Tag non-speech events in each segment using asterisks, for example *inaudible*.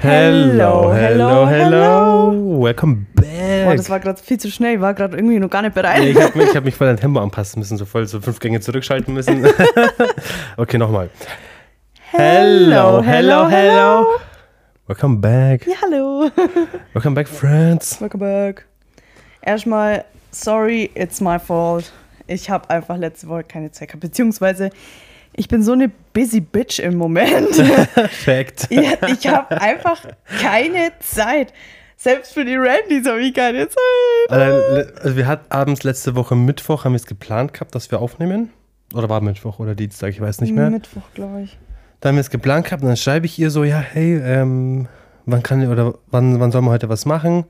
Hello, hello, hello. Welcome back. Boah, das war gerade viel zu schnell. Ich war gerade irgendwie noch gar nicht bereit. Nee, ich habe mich, hab mich voll an Tempo anpassen müssen, so voll so fünf Gänge zurückschalten müssen. *laughs* okay, nochmal. Hello, hello, hello. Welcome back. Ja, hallo. *laughs* Welcome back, friends. Welcome back. Erstmal, sorry, it's my fault. Ich habe einfach letzte Woche keine Zeit gehabt. Beziehungsweise, ich bin so eine busy bitch im Moment. *laughs* Perfekt. Ja, ich habe einfach keine Zeit. Selbst für die Randys habe ich keine Zeit. Also, also wir hatten abends letzte Woche Mittwoch, haben wir es geplant gehabt, dass wir aufnehmen. Oder war Mittwoch oder Dienstag, ich weiß nicht mehr. Mittwoch, glaube ich. Da haben wir es geplant gehabt und dann schreibe ich ihr so, ja, hey, ähm, wann kann oder wann, wann sollen wir heute was machen?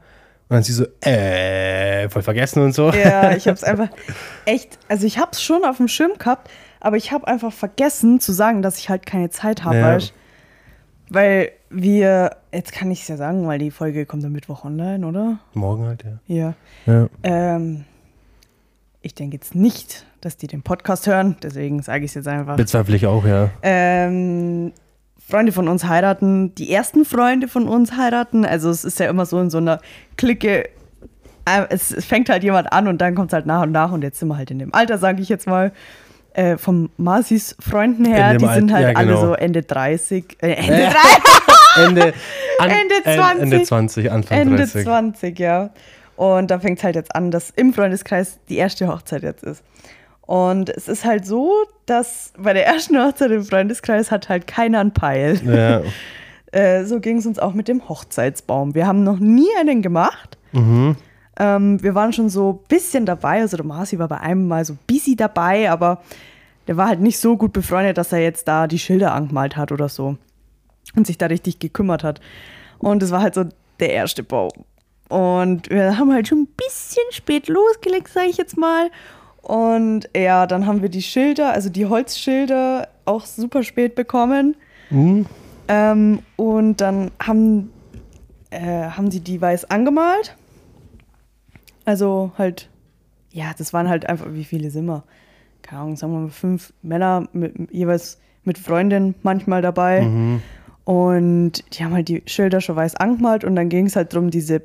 Und dann sie so, äh, voll vergessen und so. Ja, *laughs* ich habe es einfach echt, also ich habe es schon auf dem Schirm gehabt, aber ich habe einfach vergessen zu sagen, dass ich halt keine Zeit habe, Ja. weißt Weil wir, jetzt kann ich es ja sagen, weil die Folge kommt am Mittwoch online, oder? Morgen halt, ja. Ja. ja. Ähm, ich denke jetzt nicht, dass die den Podcast hören, deswegen sage ich es jetzt einfach. Bezweifle ich auch, ja. Ähm, Freunde von uns heiraten, die ersten Freunde von uns heiraten. Also es ist ja immer so in so einer Clique. äh, Es, es fängt halt jemand an und dann kommt es halt nach und nach und jetzt sind wir halt in dem Alter, sage ich jetzt mal. Äh, vom Marcis Freunden her, In dem die sind Alt- halt ja, alle genau. so Ende 30, äh, *laughs* Ende, Äh, 30, Ende, an, Ende äh, 20. Ende 20, Anfang Ende 30. 20, ja. Und da fängt es halt jetzt an, dass im Freundeskreis die erste Hochzeit jetzt ist. Und es ist halt so, dass bei der ersten Hochzeit im Freundeskreis hat halt keiner einen Peil. Ja. *laughs* Äh, so ging es uns auch mit dem Hochzeitsbaum. Wir haben noch nie einen gemacht. Mhm. Ähm, wir waren schon so ein bisschen dabei. Also der Marci war bei einem mal so busy dabei, aber der war halt nicht so gut befreundet, dass er jetzt da die Schilder angemalt hat oder so. Und sich da richtig gekümmert hat. Und es war halt so der erste Baum. Und wir haben halt schon ein bisschen spät losgelegt, sage ich jetzt mal. Und ja, dann haben wir die Schilder, also die Holzschilder, auch super spät bekommen. Mhm. Ähm, und dann haben, äh, haben sie die weiß angemalt. Also halt, ja, das waren halt einfach, wie viele sind wir? Keine Ahnung, sagen wir mal fünf Männer, mit, jeweils mit Freundin manchmal dabei. Mhm. Und die haben halt die Schilder schon weiß angemalt und dann ging es halt drum, diese,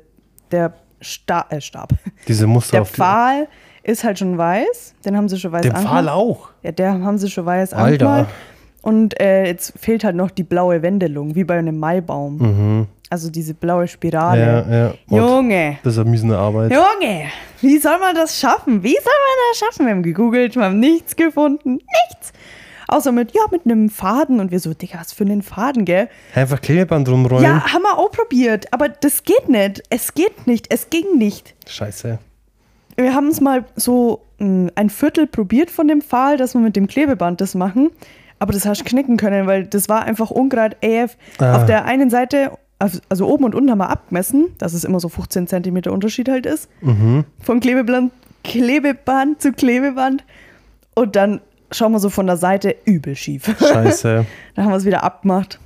der Sta äh, Stab, Diese Muster der auf die- Pfahl ist halt schon weiß, den haben sie schon weiß Den Pfahl angemalt. auch. Ja, der haben sie schon weiß Alter. angemalt. Und äh, jetzt fehlt halt noch die blaue Wendelung, wie bei einem Maibaum. Mhm. Also diese blaue Spirale. Ja, ja. Junge, Das ist eine miese Arbeit. Junge, wie soll man das schaffen? Wie soll man das schaffen? Wir haben gegoogelt, wir haben nichts gefunden. Nichts. Außer mit, ja, mit einem Faden. Und wir so, Digga, was für einen Faden, gell? Einfach Klebeband rumrollen. Ja, haben wir auch probiert. Aber das geht nicht. Es geht nicht. Es ging nicht. Scheiße. Wir haben es mal so mh, ein Viertel probiert von dem Pfahl, dass wir mit dem Klebeband das machen. Aber das hast du knicken können, weil das war einfach ungerade AF. Ah. Auf der einen Seite, also also oben und unten haben wir abgemessen, dass es immer so 15 Zentimeter Unterschied halt ist. Mhm. Von Klebeband, Klebeband zu Klebeband. Und dann schauen wir so von der Seite übel schief. Scheiße. *laughs* Dann haben wir es wieder abgemacht.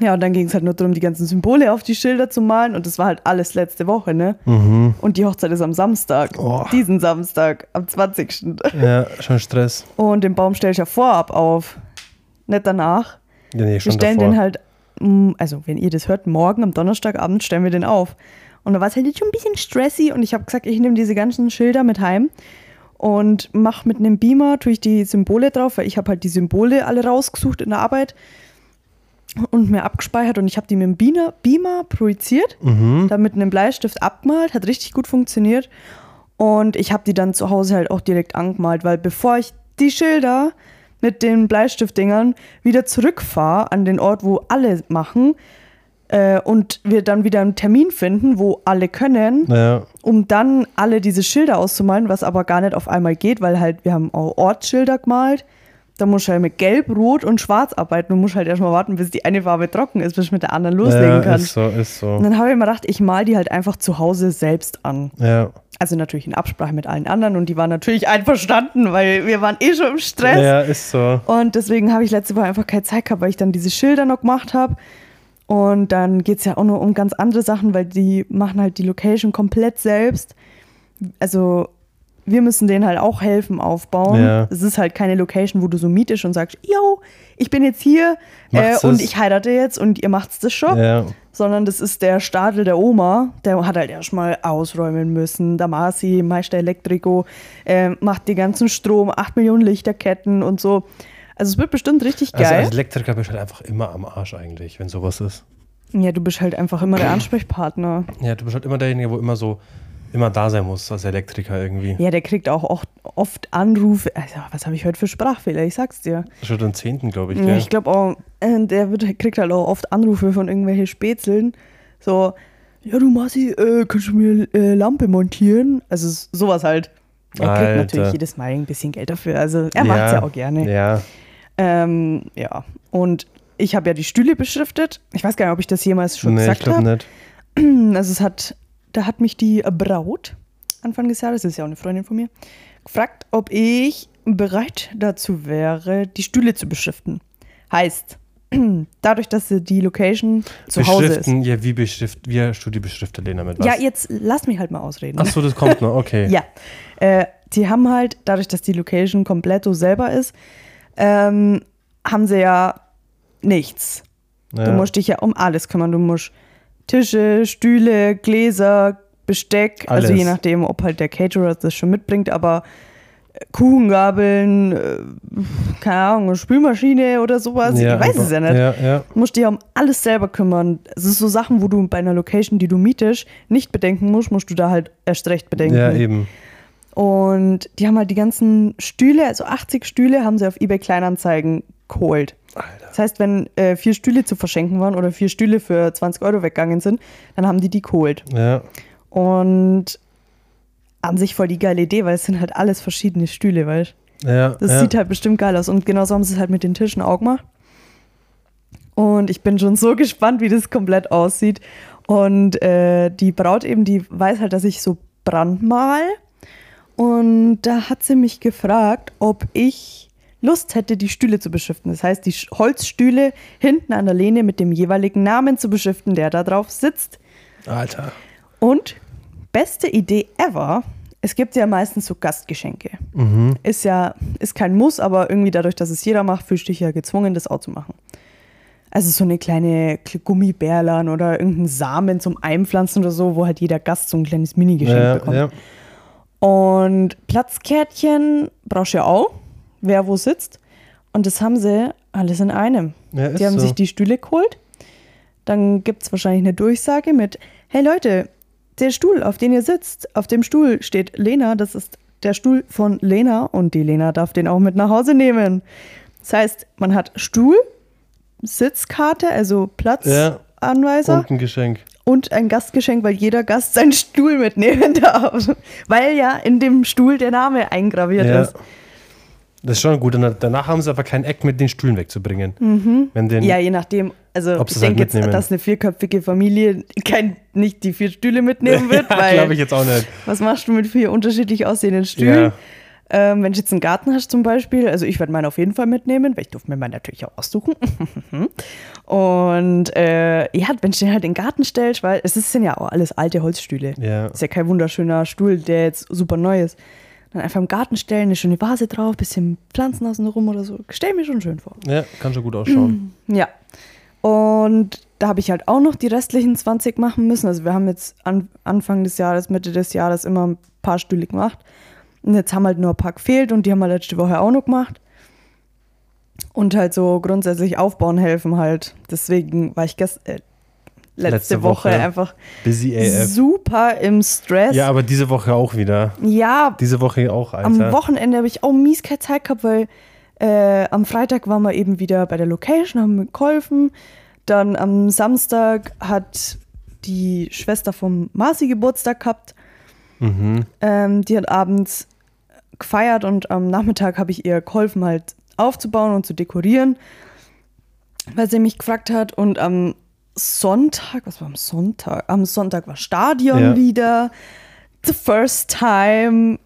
Ja, und dann ging es halt nur darum, die ganzen Symbole auf die Schilder zu malen. Und das war halt alles letzte Woche, ne? mhm. Und die Hochzeit ist am Samstag. Oh. Diesen Samstag, am 20. Ja, schon Stress. Und den Baum stelle ich ja vorab auf. Nicht danach. Ja, nee, Wir schon stellen davor. den halt, mm, also wenn ihr das hört, morgen am Donnerstagabend stellen wir den auf. Und da war es halt jetzt schon ein bisschen stressy und ich habe gesagt, ich nehme diese ganzen Schilder mit heim und mache mit einem Beamer, tue ich die Symbole drauf, weil ich habe halt die Symbole alle rausgesucht in der Arbeit und mir abgespeichert und ich habe die mit dem Beamer, Beamer projiziert, Mhm. dann mit einem Bleistift abgemalt, hat richtig gut funktioniert und ich habe die dann zu Hause halt auch direkt angemalt, weil bevor ich die Schilder mit den Bleistiftdingern wieder zurückfahre an den Ort, wo alle machen äh, und wir dann wieder einen Termin finden, wo alle können, Ja, um dann alle diese Schilder auszumalen, was aber gar nicht auf einmal geht, weil halt wir haben auch Ortsschilder gemalt. Da musst du halt mit Gelb, Rot und Schwarz arbeiten. Du musst halt erstmal warten, bis die eine Farbe trocken ist, bis du mit der anderen loslegen ja kannst. ist so, ist so. Und dann habe ich mir gedacht, ich mal die halt einfach zu Hause selbst an. Ja. Also natürlich in Absprache mit allen anderen und die waren natürlich einverstanden, weil wir waren eh schon im Stress. ja, ist so. Und deswegen habe ich letzte Woche einfach keine Zeit gehabt, weil ich dann diese Schilder noch gemacht habe. Und dann geht es ja auch nur um ganz andere Sachen, weil die machen halt die Location komplett selbst. Also wir müssen denen halt auch helfen aufbauen. Ja. Es ist halt keine Location, wo du so mietest und sagst, yo, ich bin jetzt hier äh, und ich heirate jetzt und ihr macht's das schon. Ja. Sondern das ist der Stadel der Oma, der hat halt erstmal ausräumen müssen. Damasi, Meister Elektrico, äh, macht die ganzen Strom, 8 Millionen Lichterketten und so. Also es wird bestimmt richtig Also geil. als Elektriker bist du halt einfach immer am Arsch eigentlich, wenn sowas ist. ja, du bist halt einfach immer der *clears throat* Ansprechpartner. Ja, du bist halt immer derjenige, wo immer so, immer da sein muss als Elektriker irgendwie. Ja, der kriegt auch oft, Anrufe. Also, was habe ich heute für Sprachfehler? Ich sag's dir. Schon den zehnten, glaube ich, Ja, gell? ich glaube auch, äh, der wird, kriegt halt auch oft Anrufe von irgendwelchen Spätzeln. So, ja, du Masi, äh, kannst du mir äh, Lampe montieren? Also sowas halt. Er kriegt Alter. natürlich jedes Mal ein bisschen Geld dafür. Also er macht's ja auch gerne. Ja, Ähm, ja. Und ich habe ja die Stühle beschriftet. Ich weiß gar nicht, ob ich das jemals schon nee, ich gesagt glaube habe. nicht. Also es hat, da hat mich die Braut Anfang des Jahres, das ist ja auch eine Freundin von mir, gefragt, ob ich bereit dazu wäre, die Stühle zu beschriften. Heißt, *clears throat* dadurch, dass sie die Location zu Hause ist. Ja, wie beschrift, wie hast du die beschriftet, Lena, mit was? Ja, jetzt lass mich halt mal ausreden. Achso, das kommt noch, okay. *laughs* Ja. Äh, die haben halt, dadurch, dass die Location komplett so selber ist, ähm, haben sie ja nichts. Ja. Du musst dich ja um alles kümmern. Du musst Tische, Stühle, Gläser, Besteck, also Alles. je nachdem, ob halt der Caterer das schon mitbringt, aber äh, Kuchengabeln, äh, keine Ahnung, Spülmaschine oder sowas, ich weiß es ja nicht. Ja, ja. Du musst dich ja um alles selber kümmern. Es ist so Sachen, wo du bei einer Location, die du mietest, nicht bedenken musst, musst du da halt erst recht bedenken. Ja, eben. Und die haben halt die ganzen Stühle, also 80 Stühle, haben sie auf eBay Kleinanzeigen geholt. Alter. Das heißt, wenn äh, vier Stühle zu verschenken waren oder vier Stühle für 20 Euro weggegangen sind, dann haben die die geholt. Ja. Und an sich voll die geile Idee, weil es sind halt alles verschiedene Stühle, weißt Ja, Das ja. sieht halt bestimmt geil aus. Und genauso haben sie es halt mit den Tischen auch gemacht. Und ich bin schon so *laughs* gespannt, wie das komplett aussieht. Und äh, die Braut eben, die weiß halt, dass ich so brandmal. Und da hat sie mich gefragt, ob ich Lust hätte, die Stühle zu beschriften. Das heißt, die Holzstühle hinten an der Lehne mit dem jeweiligen Namen zu beschriften, der da drauf sitzt. Alter. Und beste Idee ever, es gibt ja meistens so Gastgeschenke. Mhm. Ist ja, ist kein Muss, aber irgendwie dadurch, dass es jeder macht, fühlst du dich ja gezwungen, das auch zu machen. Also so eine kleine Kl- Gummibärlein oder irgendeinen Samen zum Einpflanzen oder so, wo halt jeder Gast so ein kleines Mini-Geschenk Ja, bekommt. ja. Und Platzkärtchen brauchst du ja auch, wer wo sitzt. Und das haben sie alles in einem. Ja, die haben so. sich die Stühle geholt. Dann gibt es wahrscheinlich eine Durchsage mit, hey Leute, der Stuhl, auf dem ihr sitzt, auf dem Stuhl steht Lena, das ist der Stuhl von Lena und die Lena darf den auch mit nach Hause nehmen. Das heißt, man hat Stuhl, Sitzkarte, also Ja. Platzanweiser Und ein Geschenk. und ein Gastgeschenk, weil jeder Gast seinen Stuhl mitnehmen *laughs* darf. Weil ja in dem Stuhl der Name eingraviert Ja. ist. Das ist schon gut. Und danach haben sie aber kein Eck mit den Stühlen wegzubringen. Wenn den, Mhm. Ja, je nachdem. Also ich halt denke jetzt, mitnehmen. dass eine vierköpfige Familie kein, nicht die vier Stühle mitnehmen wird, *laughs* weil glaube ich jetzt auch nicht. was machst du mit vier unterschiedlich aussehenden Stühlen? Ja. Ähm, wenn du jetzt einen Garten hast zum Beispiel, also ich werde meinen auf jeden Fall mitnehmen, weil ich durfte mir meinen natürlich auch aussuchen. *laughs* Und äh, ja, wenn du den halt in den Garten stellst, weil es ist- sind ja auch alles alte Holzstühle. Ja. Ist ja kein wunderschöner Stuhl, der jetzt super neu ist. Dann einfach im Garten stellen, eine schöne Vase drauf, bisschen Pflanzen außen rum oder so. Stell mir schon schön vor. Ja, kann schon gut ausschauen. *clears throat* Ja. Und da habe ich halt auch noch die restlichen 20 machen müssen. Also wir haben jetzt an, Anfang des Jahres, Mitte des Jahres immer ein paar Stühle gemacht. Und jetzt haben halt nur ein paar gefehlt und die haben wir letzte Woche auch noch gemacht. Und halt so grundsätzlich aufbauen helfen halt. Deswegen war ich gest äh, letzte, Letzte Woche, Woche. einfach super im Stress. Ja, aber diese Woche auch wieder. ja Diese Woche auch, Alter. am Wochenende habe ich auch mies keine Zeit gehabt, weil äh, am Freitag waren wir eben wieder bei der Location, haben geholfen. Dann am Samstag hat die Schwester vom Marci Geburtstag gehabt. Mhm. Ähm, die hat abends gefeiert und am Nachmittag habe ich ihr geholfen, halt aufzubauen und zu dekorieren, weil sie mich gefragt hat. Und am Sonntag, was war am Sonntag? Am Sonntag war Stadion Ja. wieder. The first time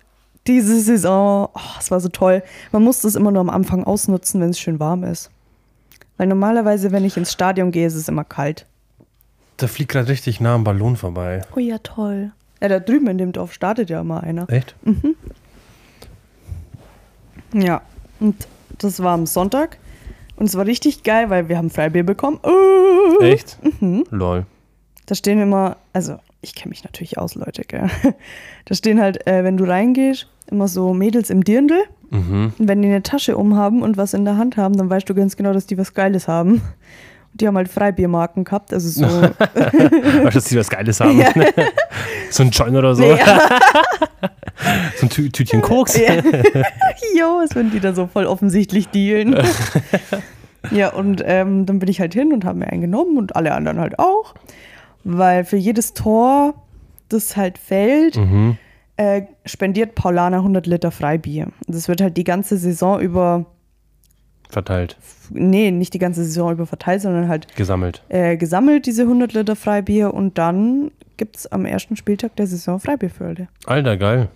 diese Saison. Oh, es war so toll. Man muss das immer nur am Anfang ausnutzen, wenn es schön warm ist. Weil normalerweise, wenn ich ins Stadion gehe, ist es immer kalt. Da fliegt gerade richtig nah am Ballon vorbei. Oh ja, toll. Ja, da drüben in dem Dorf startet ja immer einer. Echt? Ja, und das war am Sonntag. Und es war richtig geil, weil wir haben Freibier bekommen. Uh, Echt? Lol. Da stehen immer, also ich kenne mich natürlich aus, Leute, gell. *laughs* Da stehen halt, äh, wenn du reingehst, immer so Mädels im Dirndl. Mhm. Und wenn die eine Tasche umhaben und was in der Hand haben, dann weißt du ganz genau, dass die was Geiles haben. Die haben halt Freibiermarken gehabt, also so. Weißt *laughs* du, dass die was Geiles haben? Ja. *laughs* so ein Joint oder so. ja, *laughs* So ein Tü Tütchen Koks. ja. jo, was wenn die da so voll offensichtlich dealen. ja, und ähm, dann bin ich halt hin und habe mir einen genommen und alle anderen halt auch. Weil für jedes Tor, das halt fällt, Mhm. äh, spendiert Paulana 100 Liter Freibier. Und Das wird halt die ganze Saison über, Verteilt. nee, nicht die ganze Saison über verteilt, sondern halt Gesammelt. äh, gesammelt, diese 100 Liter Freibier. Und dann gibt es am ersten Spieltag der Saison Freibier für alle. Alter, geil.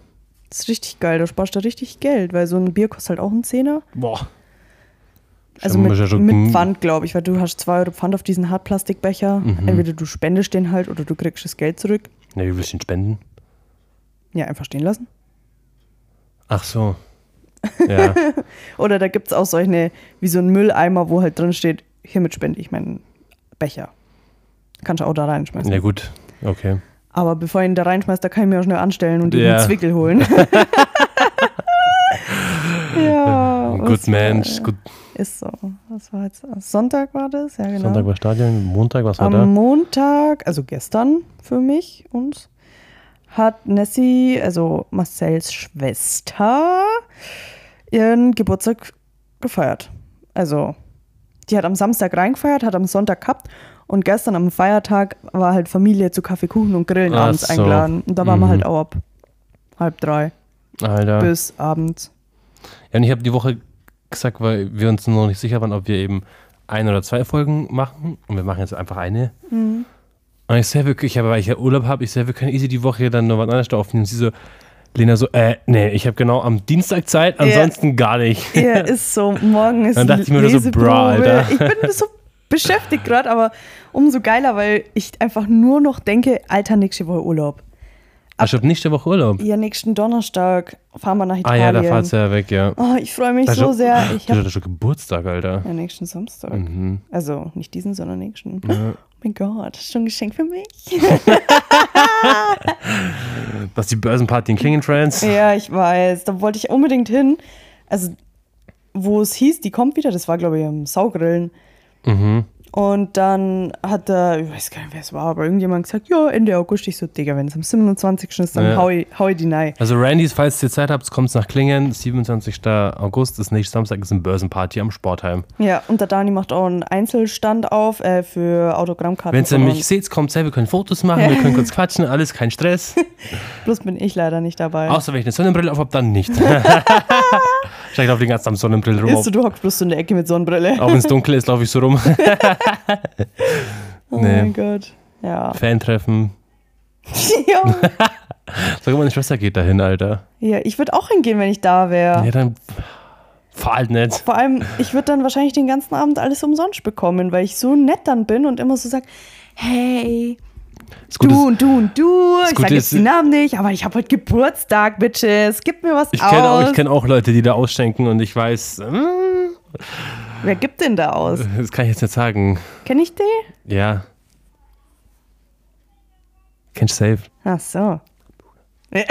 Das ist richtig geil, da sparst du richtig Geld, weil so ein Bier kostet halt auch einen Zehner. Boah. Also mit, ja mit Pfand, glaube ich, weil du hast 2 Euro Pfand auf diesen Hartplastikbecher. Mhm. Entweder du spendest den halt oder du kriegst das Geld zurück. Ja, wie willst du ihn spenden? Ja, einfach stehen lassen. Ach so. Ja. *laughs* Oder da gibt es auch solche, wie so ein Mülleimer, wo halt drin steht, hiermit spende ich meinen Becher. Kannst du auch da reinschmeißen. ja, gut. Okay. Aber bevor ich ihn da reinschmeißt, da kann ich mir auch schnell anstellen und Ja. einen Zwickel holen. *laughs* *laughs* ja. Gut Mensch. war- Gut. Ist so. Was war jetzt? Sonntag war das? Ja, genau. Sonntag war Stadion. Montag, was war Am da? Montag, also gestern für mich, uns, hat Nessie, also Marcells Schwester, ihren Geburtstag gefeiert. Also, die hat am Samstag reingefeiert, hat am Sonntag gehabt und gestern am Feiertag war halt Familie zu Kaffee, Kuchen und Grillen Ach abends so. eingeladen. Und da waren wir Mhm. halt auch ab halb drei Alter. bis abends. Ja, und ich habe die Woche gesagt, weil wir uns noch nicht sicher waren, ob wir eben ein oder zwei Folgen machen. Und wir machen jetzt einfach eine. Mhm. Und ich sehe wirklich, weil ich ja Urlaub habe, ich sehe, wir können easy die Woche dann noch was anderes aufnehmen. Und sie so, Lena so, äh, nee, ich habe genau am Dienstag Zeit, Ja. ansonsten gar nicht. Ja, ist so. Morgen ist Dann dachte ich mir nur so, bra, Alter. Ich bin so beschäftigt gerade, aber umso geiler, weil ich einfach nur noch denke, Alter, nächste Woche Urlaub. Ach, ich habe nächste Woche Urlaub. Ja, nächsten Donnerstag fahren wir nach Ah Italien. ja, da fahrt's ja weg, ja. Oh, ich freue mich Da so schon- sehr. Ich Du hast schon Geburtstag, Alter. ja, nächsten Samstag. Mhm. Also nicht diesen, sondern nächsten. Ja. Oh mein Gott, schon ein Geschenk für mich. *laughs* Was die Börsenparty in Klingen Friends? ja, ich weiß. Da wollte ich unbedingt hin. Also, wo es hieß, die kommt wieder, das war, glaube ich, am Saugrillen. Mhm. Und dann hat er, ich weiß gar nicht, wer es war, aber irgendjemand gesagt, ja, Ende August. Ich so, Digga, wenn es am 27. ist, dann Ja. hau, ich, hau ich die rein. Also Randys, falls ihr Zeit habt, kommt nach Klingen. 27. August ist nächsten Samstag, ist eine Börsenparty am Sportheim. Ja, und der Dani macht auch einen Einzelstand auf äh, für Autogrammkarten. Wenn ihr mich seht, kommt sehr, wir können Fotos machen, wir können kurz quatschen, alles, kein Stress. *laughs* Bloß bin ich leider nicht dabei. Außer wenn ich eine Sonnenbrille auf habe, dann nicht. *laughs* Steigt auf den ganzen Tag Sonnenbrille rum. Ist so, du hockst bloß so in der Ecke mit Sonnenbrille. Auch wenn es dunkel ist, laufe ich so rum. *laughs* *laughs* Oh nee. mein Gott. Ja. Fan-Treffen. *laughs* ja. *laughs* Sag mal, meine Schwester geht dahin, Alter. ja, ich würde auch hingehen, wenn ich da wäre. Ja, dann fahr halt nicht. Vor allem, ich würde dann wahrscheinlich den ganzen Abend alles umsonst bekommen, weil ich so nett dann bin und immer so sag, hey, Gute du und du und du. Ich sage jetzt die Namen nicht, aber ich habe heute Geburtstag, Bitches. Gib mir was ich kenne auch, aus. ich kenn auch Leute, die da ausschenken und ich weiß, hm, Wer gibt denn da aus? das kann ich jetzt nicht sagen. Kenn ich den? Ja. Kennst du safe? Ach so. *laughs* ich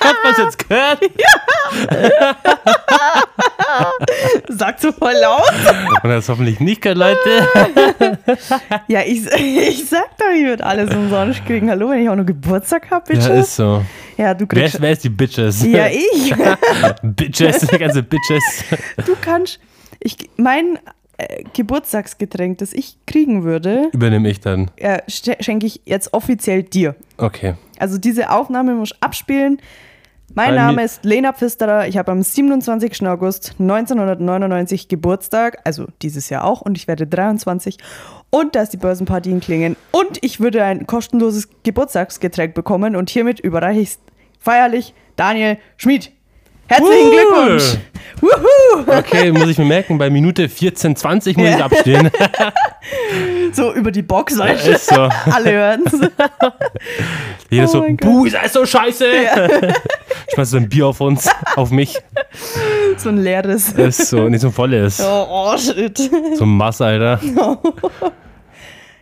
hab was jetzt gehört. *laughs* *laughs* *laughs* Sag so voll laut. Und das hoffentlich nicht gehört, Leute. *laughs* Ja, ich, ich sag doch, ich würde alles umsonst kriegen. Hallo, wenn ich auch noch Geburtstag habe, Ja, Bitches. ist so. Ja, du Wer kriegst. ist, wer ist die Bitches? ja, ich. *laughs* Bitches, die ganze Bitches. Du kannst. Ich, mein äh, Geburtstagsgetränk, das ich kriegen würde, Übernehme ich dann. äh, sch- schenke ich jetzt offiziell dir. Okay. Also diese Aufnahme muss ich abspielen. Mein Bei Name ist Lena Pfisterer. Ich habe am 27. August 1999 Geburtstag, also dieses Jahr auch, und ich werde 23. Und da ist die Börsenparty in Klingen. Und ich würde ein kostenloses Geburtstagsgetränk bekommen und hiermit überreiche ich es feierlich Daniel Schmid. Herzlichen. Glückwunsch! Wuhu! Okay, muss ich mir merken, bei Minute 14, 20 muss ich Ja. abstehen. *laughs* So über die Box, du? Ist so. *laughs* Alle hören's. *laughs* Jeder Oh so, buh, ist alles so scheiße. Schmeißt so ein Bier auf uns, auf mich. So ein leeres. Ist so, nicht so ein volles. Oh, oh shit. So ein Mass, Alter.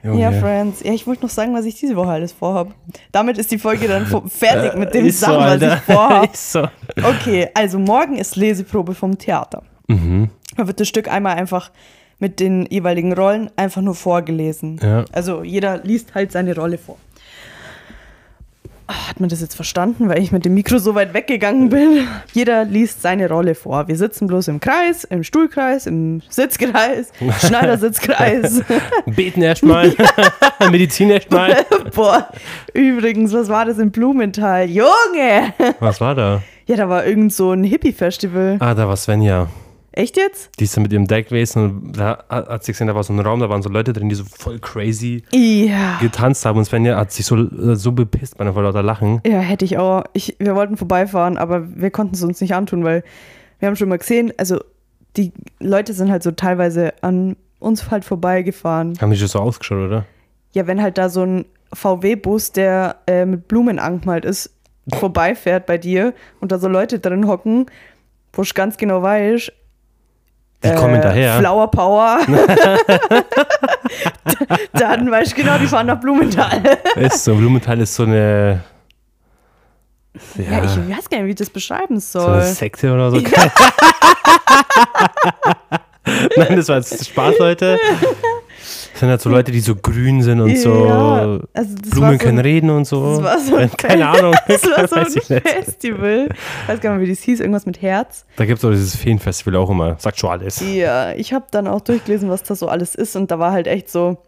Junge. Ja, Friends. Ja, ich wollte noch sagen, was ich diese Woche alles vorhab. Damit ist die Folge dann *laughs* fertig mit dem so, Sachen, was Alter. ich vorhab. *laughs* Ist so. Okay, also morgen ist Leseprobe vom Theater. Mhm. Da wird das Stück einmal einfach mit den jeweiligen Rollen einfach nur vorgelesen. Ja. Also jeder liest halt seine Rolle vor. Ah, Hat man das jetzt verstanden, weil ich mit dem Mikro so weit weggegangen bin? Jeder liest seine Rolle vor. Wir sitzen bloß im Kreis, im Stuhlkreis, im Sitzkreis, *laughs* Schneidersitzkreis. Beten erstmal. *laughs* *laughs* Medizin erstmal. Boah, übrigens, was war das im Blumenthal? Junge! Was war da? Ja, da war irgend so ein Hippie-Festival. Ah, da war Svenja. Echt jetzt? Die ist dann mit ihrem Deck gewesen und da hat sie gesehen, da war so ein Raum, da waren so Leute drin, die so voll crazy Ja. getanzt haben und Svenja hat sich so, so bepisst bei vor lauter Lachen. Ja, hätte ich auch. Ich, wir wollten vorbeifahren, aber wir konnten es uns nicht antun, weil wir haben schon mal gesehen, also die Leute sind halt so teilweise an uns halt vorbeigefahren. Haben die schon so ausgeschaut, oder? Ja, wenn halt da so ein VW-Bus, der äh, mit Blumen angemalt ist, vorbeifährt bei dir und da so Leute drin hocken, wo ich ganz genau weiß, Die kommen daher. Flower Power. *laughs* Dann weißt du genau, die fahren nach Blumenthal. *laughs* Ist so, Blumenthal ist so eine. Ja, Ja, ich weiß gar nicht, wie ich das beschreiben so soll. eine Sekte oder so. *laughs* Nein, das war jetzt Spaß, Leute. Das sind halt so Leute, die so grün sind und so. Ja, also Blumen war so können ein- reden und so. Das war so ein *laughs* Keine Ahnung. *laughs* Das war so *laughs* ein. Festival. Ich weiß gar nicht, wie das hieß, irgendwas mit Herz. Da gibt es auch dieses Feenfestival auch immer. Sagt schon alles. Ja, ich habe dann auch durchgelesen, was das so alles ist und da war halt echt so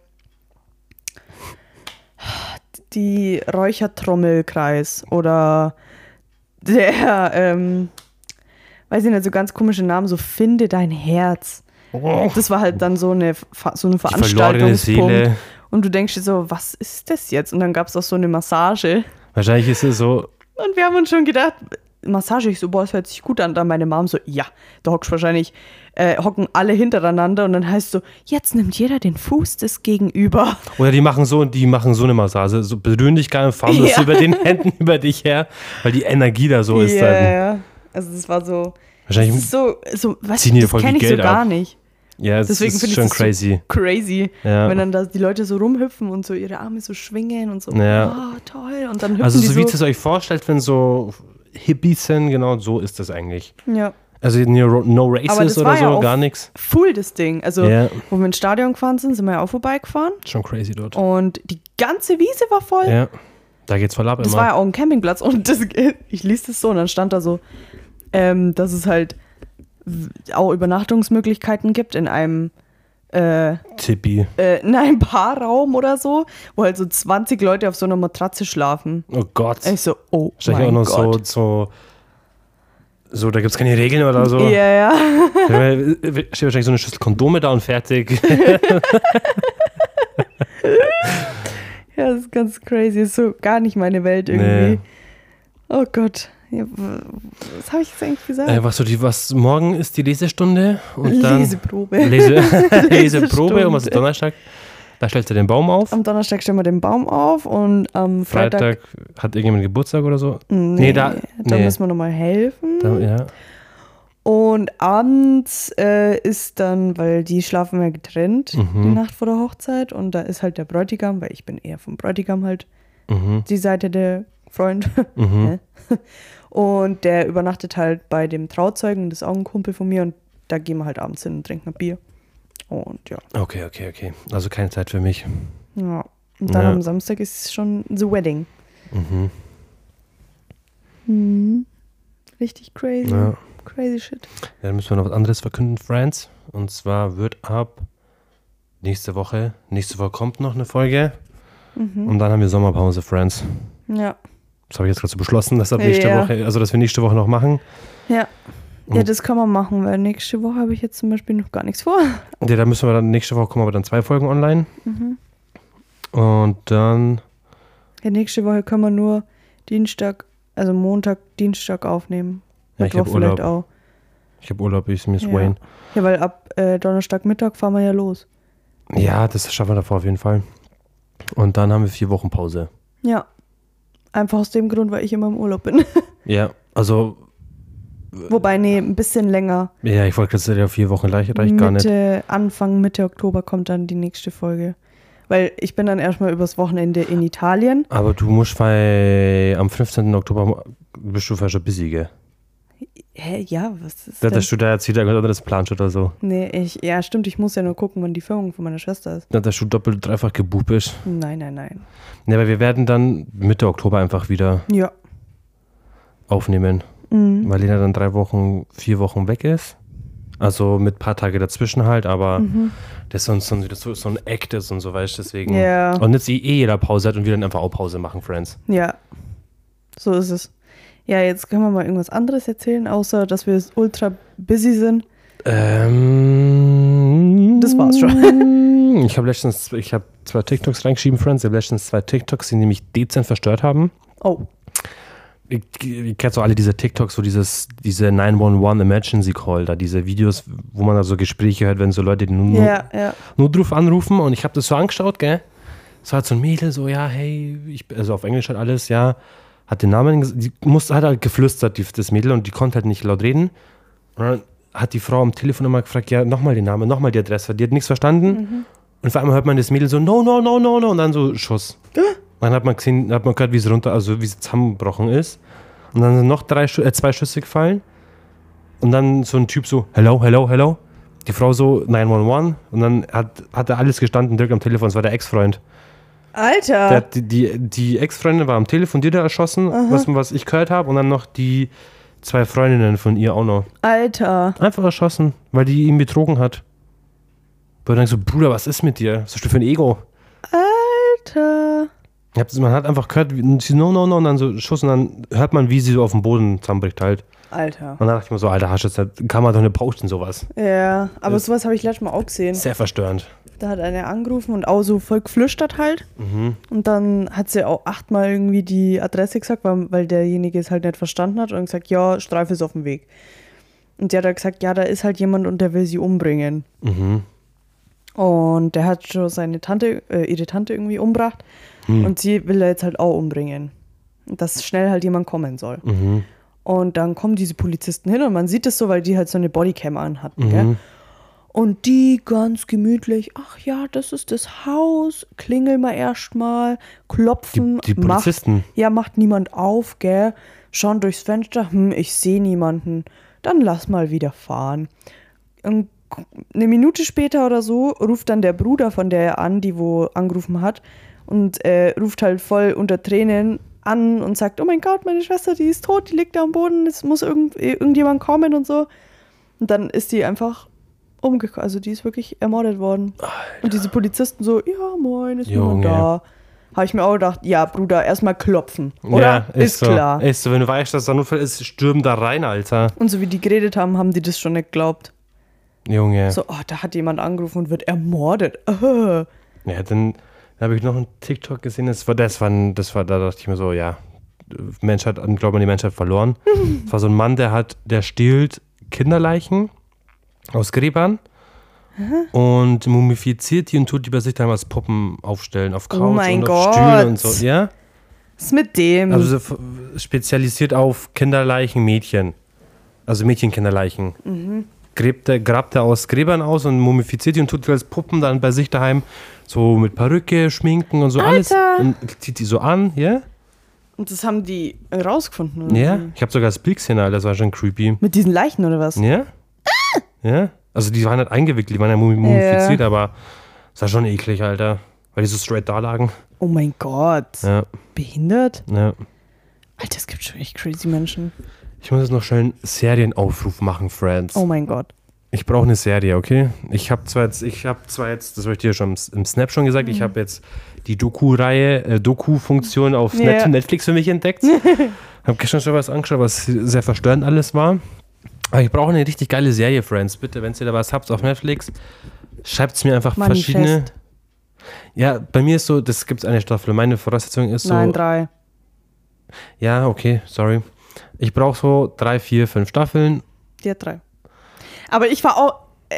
die Räuchertrommelkreis oder der, ähm, weiß ich nicht, so ganz komische Namen, so Finde dein Herz. Das war halt dann so eine, so eine. Seele. Und du denkst dir so, was ist das jetzt? Und dann gab es auch so eine Massage. Wahrscheinlich ist es so, Und wir haben uns schon gedacht, Massage, ich so, boah, es hört sich gut an. Dann meine Mom so, ja, da hockst wahrscheinlich, äh, hocken alle hintereinander und dann heißt so, jetzt nimmt jeder den Fuß des Gegenüber. Oder die machen so, die machen so eine Massage, so berühren dich gar nicht, fahren das *laughs* Ja. über den Händen über dich her, weil die Energie da so ist. ja, Dann. ja. Also das war so, Wahrscheinlich, so, so was, ziehen die das voll kenne viel ich so Geld gar ab. nicht. Ja, es Deswegen ist finde ich schon das so crazy. Crazy, Ja. wenn dann da die Leute so rumhüpfen und so ihre Arme so schwingen und so, Ja. oh, toll. Und dann hüpfen Also so so. wie ihr es euch vorstellt, wenn so Hippies sind, genau so ist das eigentlich. ja. Also no, no Races das oder ja so, auch gar nichts. Full das Ding. Also, Ja. wo wir ins Stadion gefahren sind, sind wir ja auch vorbeigefahren. Schon crazy dort. Und die ganze Wiese war voll. Ja, da geht's voll ab Das immer. war ja auch ein Campingplatz und das, *laughs* ich ließ das so und dann stand da so, ähm, dass es halt auch Übernachtungsmöglichkeiten gibt in einem, äh, Tippi. äh, in einem Paarraum oder so, wo halt so 20 Leute auf so einer Matratze schlafen. Oh Gott. Ich so, oh Wahrscheinlich mein auch noch Gott. so, so, so, da gibt's keine Regeln oder so. Ja, ja. *laughs* Da steht wahrscheinlich so eine Schüssel Kondome da und fertig. *laughs* Ja, das ist ganz crazy. Ist so gar nicht meine Welt irgendwie. Nee. Oh Gott. Was habe ich jetzt eigentlich gesagt? Äh, was so die, was morgen ist die Lesestunde und dann Leseprobe. Lese, *laughs* *laughs* Leseprobe und was ist Donnerstag? Da stellst du den Baum auf. Am Donnerstag stellen wir den Baum auf und am Freitag. Freitag hat irgendjemand Geburtstag oder so. nee, Nee, da- da nee. müssen wir nochmal helfen. Da, ja. Und abends äh, ist dann, weil die schlafen ja getrennt, Mhm. die Nacht vor der Hochzeit. Und da ist halt der Bräutigam, weil ich bin eher vom Bräutigam halt, Mhm. die Seite der Freund. Mhm. *laughs* Und der übernachtet halt bei dem Trauzeugen, das ist auch ein Kumpel von mir. Und da gehen wir halt abends hin und trinken ein Bier. Und ja. Okay, okay, okay. Also keine Zeit für mich. ja. Und dann Ja. am Samstag ist schon The Wedding. Mhm. Mhm. Richtig crazy. Ja. Crazy shit. Ja, dann müssen wir noch was anderes verkünden, Friends. Und zwar wird ab nächste Woche, nächste Woche kommt noch eine Folge. Mhm. Und dann haben wir Sommerpause, Friends. Ja. Das habe ich jetzt gerade so beschlossen, dass ab nächste Ja. Woche, also dass wir nächste Woche noch machen. Ja. Ja, Und- das kann man machen, weil nächste Woche habe ich jetzt zum Beispiel noch gar nichts vor. *laughs* Ja, da müssen wir dann nächste Woche kommen aber dann zwei Folgen online. Mhm. Und dann, Ja, nächste Woche können wir nur Dienstag, also Montag, Dienstag aufnehmen. Ja, ich Mittwoch hab vielleicht Urlaub. auch. Ich habe Urlaub, ich Miss Ja. Wayne. Ja, weil ab äh, Donnerstagmittag fahren wir ja los. Ja, das schaffen wir davor auf jeden Fall. Und dann haben wir vier Wochen Pause. Ja. Einfach aus dem Grund, weil ich immer im Urlaub bin. *laughs* Ja, also, Wobei, nee, ein bisschen länger. ja, ich wollte gerade ja, vier Wochen reicht, reicht gar nicht. Anfang, Mitte Oktober kommt dann die nächste Folge. Weil ich bin dann erstmal übers Wochenende in Italien. Aber du musst, weil am 15. Oktober bist du vielleicht schon busy, gell? Hä, ja, was ist Da, denn? dass du da jetzt wieder irgendwas anderes planst oder so. Nee, ich, ja, stimmt, ich muss ja nur gucken, wann die Firmung von meiner Schwester ist. Da, dass du doppelt, dreifach gebucht bist. Nein, nein, nein. Ja, aber wir werden dann Mitte Oktober einfach wieder Ja. aufnehmen. Mhm. Weil Lena dann drei Wochen, vier Wochen weg ist. Also mit ein paar Tage dazwischen halt, aber Mhm. das ist sonst so, das so, so ein Act ist und so, weißt du, deswegen. Ja. Und jetzt eh jeder Pause hat und wir dann einfach auch Pause machen, Friends. Ja, so ist es. Ja, jetzt können wir mal irgendwas anderes erzählen, außer dass wir ultra busy sind. Ähm, Das war's schon. *laughs* Ich habe letztens, ich habe zwei TikToks reingeschrieben, Friends. Ich habe letztens zwei TikToks, die nämlich dezent verstört haben. Oh, Ihr, ihr kennt so alle diese TikToks, so dieses, diese 911 Emergency Call, da diese Videos, wo man da so Gespräche hört, wenn so Leute die nur, ja, ja. nur drauf anrufen und ich habe das so angeschaut, gell? Es war halt so ein Mädel, so, ja, hey, ich, also auf Englisch halt alles, ja, hat den Namen, die musste, hat halt geflüstert, die, das Mädel, und die konnte halt nicht laut reden. Und dann hat die Frau am Telefon immer gefragt, ja, nochmal den Namen, nochmal die Adresse. Die hat nichts verstanden. Und vor allem hört man das Mädel so, no, no, no, no, no, und dann so Schuss. Dann hat man gesehen, hat man gehört, wie es runter, also wie es zusammengebrochen ist. Und dann sind noch drei, äh, zwei Schüsse gefallen. Und dann so ein Typ so, hello, hello, hello. Die Frau so, 911. Und dann hat, hat er alles gestanden, direkt am Telefon. Es war der Ex-Freund. Der Alter! hat die, die, die Ex-Freundin war am Telefon, die er erschossen, was, was ich gehört habe. Und dann noch die zwei Freundinnen von ihr auch noch. Alter! Einfach erschossen, weil die ihn betrogen hat. Ich denke so, Bruder, was ist mit dir? Was hast du für ein Ego? Alter! Hab, man hat einfach gehört, sie no, no, no, und dann so Schuss und dann hört man, wie sie so auf dem Boden zusammenbricht halt. Alter. Und dann dachte ich mir so, Alter, hast du jetzt kann man doch nicht posten, sowas. Ja, aber Das- sowas habe ich letztes Mal auch gesehen. Sehr verstörend. Da hat einer angerufen und auch so voll geflüstert halt. Und dann hat sie auch achtmal irgendwie die Adresse gesagt, weil, weil derjenige es halt nicht verstanden hat und gesagt, ja, Streife ist auf dem Weg. Und die hat dann gesagt, ja, da ist halt jemand und der will sie umbringen. Mhm. Und der hat schon seine Tante, äh, ihre Tante irgendwie umgebracht. Und sie will er jetzt halt auch umbringen. Dass schnell halt jemand kommen soll. Mhm. Und dann kommen diese Polizisten hin und man sieht es so, weil die halt so eine Bodycam anhatten. Gell? Und die ganz gemütlich, ach ja, das ist das Haus, klingel mal erstmal, klopfen. Die, die macht, Polizisten. ja, macht niemand auf, gell? Schauen durchs Fenster, hm, ich sehe niemanden. Dann lass mal wieder fahren. Und eine Minute später oder so ruft dann der Bruder von der an, die wo angerufen hat, und äh, ruft halt voll unter Tränen an und sagt, oh mein Gott, meine Schwester, die ist tot, die liegt da am Boden, es muss irgend, irgendjemand kommen und so. Und dann ist die einfach umgekommen, also die ist wirklich ermordet worden. Und diese Polizisten so, ja moin, ist Junge. niemand da. Habe ich mir auch gedacht, ja Bruder, erstmal klopfen, oder? Ja, ist so. klar. Ist so, wenn du weißt, dass da Notfall ist, stürm da rein, Alter. Und so wie die geredet haben, haben die das schon nicht geglaubt. Junge. So, oh, da hat jemand angerufen und wird ermordet. Äh. *laughs* Ja, dann habe ich noch einen TikTok gesehen, das war, das war, das war, da dachte ich mir so, ja, Menschheit, glaube man, die Menschheit verloren. Es *laughs* war so ein Mann, der hat, der stiehlt Kinderleichen aus Gräbern und mumifiziert die und tut die bei sich dann als Puppen aufstellen, auf Couch Oh mein und auf. Stühle und so. Ja? Was ist mit dem? Also spezialisiert auf Kinderleichen Mädchen. Also Mädchenkinderleichen. Mhm. Gräbt er, grabt er aus Gräbern aus und mumifiziert die und tut die als Puppen dann bei sich daheim so mit Perücke, Schminken und so alles. Alter. Und zieht die so an, ja? und das haben die rausgefunden, oder? Ja. Ich habe sogar das Bild gesehen, Alter, das war schon creepy. Mit diesen Leichen oder was? Ja? Ja? Also die waren halt eingewickelt, die waren ja mumi- mumifiziert, aber es war schon eklig, Alter. Weil die so straight da lagen. Oh mein Gott. Ja, Behindert? ja. Alter, es gibt schon echt crazy Menschen. Ich muss jetzt noch schnell einen Serienaufruf machen, Friends. Oh mein Gott. Ich brauche eine Serie, okay? Ich habe zwar jetzt, ich habe zwar jetzt, das habe ich dir schon im, im Snap schon gesagt, ich habe jetzt die Doku-Reihe, äh, Doku-Funktion auf Ja. Net Netflix für mich entdeckt. *laughs* habe gestern schon was angeschaut, was sehr verstörend alles war. Aber ich brauche eine richtig geile Serie, Friends. Bitte, wenn ihr da was habt auf Netflix, schreibt es mir einfach verschiedene. Manifest. Ja, bei mir ist so, das gibt eine Staffel. Meine Voraussetzung ist so. Nein, drei. Ja, okay, sorry. Ich brauche so drei, vier, fünf Staffeln. Die hat drei. Aber ich war auch, äh,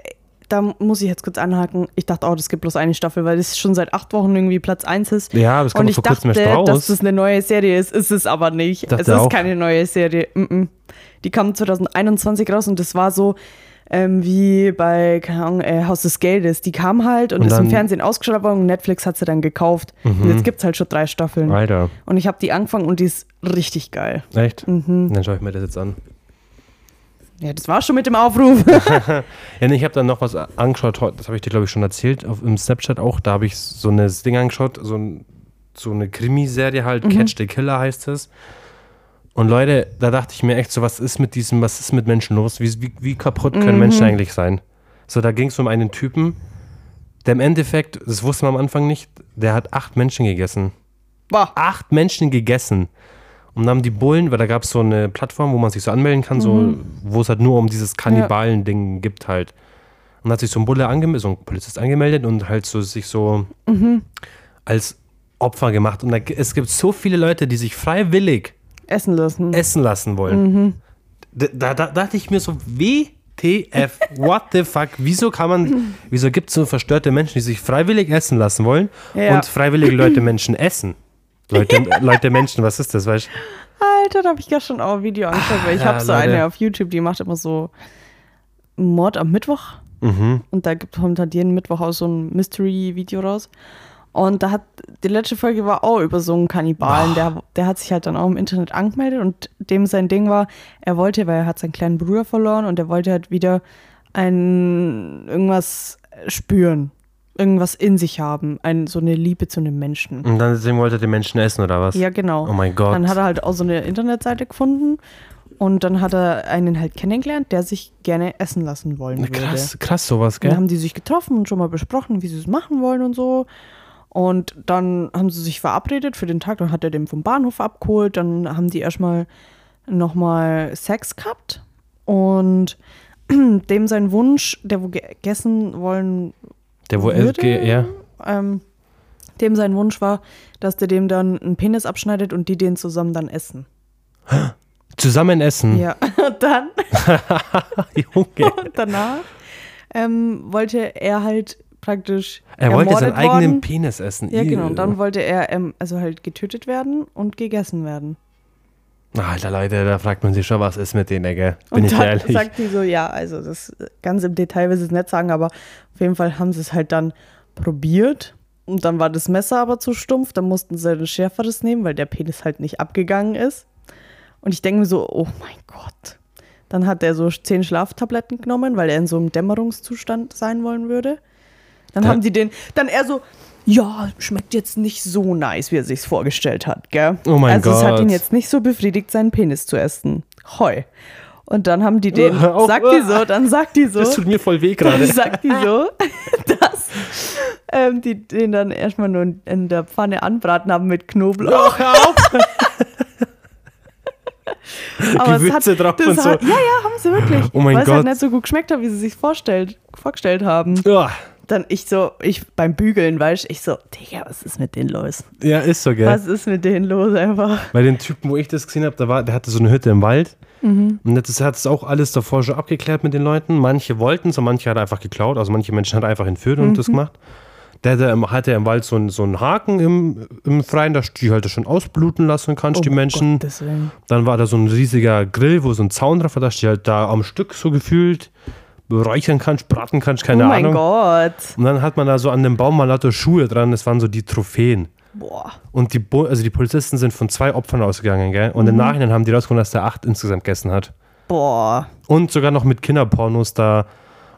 da muss ich jetzt kurz anhaken, ich dachte auch, es gibt bloß eine Staffel, weil das schon seit acht Wochen irgendwie Platz eins ist. Ja, aber es Und kommt ich vor dachte, raus. dass das eine neue Serie ist. Ist es aber nicht. Dachte Es ist auch. keine neue Serie. Mm -mm. Die kam 2021 raus und das war so ähm, wie bei, keine Ahnung, äh, Haus des Geldes. Die kam halt und, Und ist im Mhm. Fernsehen ausgestrahlt worden und Netflix hat sie dann gekauft. Und jetzt gibt es halt schon drei Staffeln. Alter, Und ich habe die angefangen und die ist richtig geil. echt? Mhm. Dann schaue ich mir das jetzt an. Ja, das war schon mit dem Aufruf. *laughs* *laughs* Ja, nee, ich habe dann noch was angeschaut, das habe ich dir, glaube ich, schon erzählt, auf, im Snapchat auch. Da habe ich so eine Ding angeschaut, so, ein, so eine Krimiserie halt, Catch the Killer heißt es. Und Leute, da dachte ich mir echt so, was ist mit diesem, was ist mit Menschen los? Wie, wie, wie kaputt können Menschen eigentlich sein? So, da ging es um einen Typen, der im Endeffekt, das wusste man am Anfang nicht, der hat acht Menschen gegessen. Boah. Acht Menschen gegessen. Und dann haben die Bullen, weil da gab es so eine Plattform, wo man sich so anmelden kann, so, wo es halt nur um dieses Kannibalen-Ding gibt halt. Und hat sich so ein Bulle angemeldet, so ein Polizist angemeldet und halt so sich so als Opfer gemacht. Und da, es gibt so viele Leute, die sich freiwillig Essen lassen. essen lassen wollen. Da, da, da dachte ich mir so, WTF, what the fuck, wieso kann man, wieso gibt es so verstörte Menschen, die sich freiwillig essen lassen wollen Ja. und freiwillig Leute Menschen essen? Leute, *laughs* Leute Menschen, was ist das, weißt du? Alter, da habe ich gestern auch ein Video angeschaut, weil ich Ja, habe so Leute. eine auf YouTube, die macht immer so Mord am Mittwoch. Mhm. Und da gibt kommt halt jeden Mittwoch auch so ein Mystery-Video raus. Und da hat, die letzte Folge war auch über so einen Kannibalen, der, der hat sich halt dann auch im Internet angemeldet und dem sein Ding war, er wollte, weil er hat seinen kleinen Bruder verloren und er wollte halt wieder ein, irgendwas spüren, irgendwas in sich haben, ein, so eine Liebe zu einem Menschen. Und dann deswegen wollte er den Menschen essen oder was? Ja, genau. Oh mein Gott. Dann hat er halt auch so eine Internetseite gefunden und dann hat er einen halt kennengelernt, der sich gerne essen lassen wollen würde. krass, krass sowas, Und dann gell? haben die sich getroffen und schon mal besprochen, wie sie es machen wollen und so. Und dann haben sie sich verabredet für den Tag, dann hat er den vom Bahnhof abgeholt, dann haben die erstmal nochmal Sex gehabt und *clears throat* dem sein Wunsch, der wo gegessen wollen Der wo würde, LG, ja. ähm, dem sein Wunsch war, dass der dem dann einen Penis abschneidet und die den zusammen dann essen. *gasps* Zusammen essen. Ja, und *laughs* dann *laughs* Junge. und danach ähm, wollte er halt praktisch Er wollte seinen ermordet eigenen worden. Penis essen. Ja, genau. Und dann wollte er ähm, also halt getötet werden und gegessen werden. Alter Leute, da fragt man sich schon, was ist mit denen, gell? Bin und ich dann ehrlich. *laughs* sagt die so, ja, also das ganz im Detail will sie es nicht sagen, aber auf jeden Fall haben sie es halt dann probiert. Und dann war das Messer aber zu stumpf, dann mussten sie ein schärferes nehmen, weil der Penis halt nicht abgegangen ist. Und ich denke mir so, oh mein Gott. Dann hat er so zehn Schlaftabletten genommen, weil er in so einem Dämmerungszustand sein wollen würde. Dann Da- haben die den, dann er so, ja, schmeckt jetzt nicht so nice, wie er sich's vorgestellt hat, gell? Oh mein also es hat Gott. ihn jetzt nicht so befriedigt, seinen Penis zu essen. Heu. Und dann haben die den, *laughs* auf. sagt die so, dann sagt die so, Das tut mir voll weh dann gerade. *laughs* sagt die so, *laughs* dass ähm, die den dann erstmal nur in, der Pfanne anbraten haben mit Knoblauch. Oh. Aber es Gewürze hat, drauf und so. hat, Ja, ja, haben sie wirklich. Oh mein Weil es halt Gott. nicht so gut geschmeckt hat, wie sie sich vorstellt, vorgestellt haben. Ja, Dann ich so, ich beim Bügeln, weißt ich so, Digga, was ist mit denen los? ja, ist so, gell? Was ist mit denen los einfach? Bei dem Typen, wo ich das gesehen habe, da war, der hatte so eine Hütte im Wald. Mhm. Und das hat es auch alles davor schon abgeklärt mit den Leuten. Manche wollten es und manche hat einfach geklaut. Also manche Menschen hat einfach entführt und Mhm. das gemacht. Der hatte, im- hatte im Wald so einen, so einen Haken im, im Freien, da die halt schon ausbluten lassen kannst, die Menschen. Oh Willen. Dann war da so ein riesiger Grill, wo so ein Zaun drauf war, dass du halt da am Stück so gefühlt räuchern kannst, braten kannst, keine oh mein Ahnung. Gott. Und dann hat man da so an dem Baum mal lauter Schuhe dran, das waren so die Trophäen. Boah. Und die, Bu- also die Polizisten sind von zwei Opfern ausgegangen, gell? Und Mhm. im Nachhinein haben die rausgefunden, dass der acht insgesamt gegessen hat. Boah. Und sogar noch mit Kinderpornos da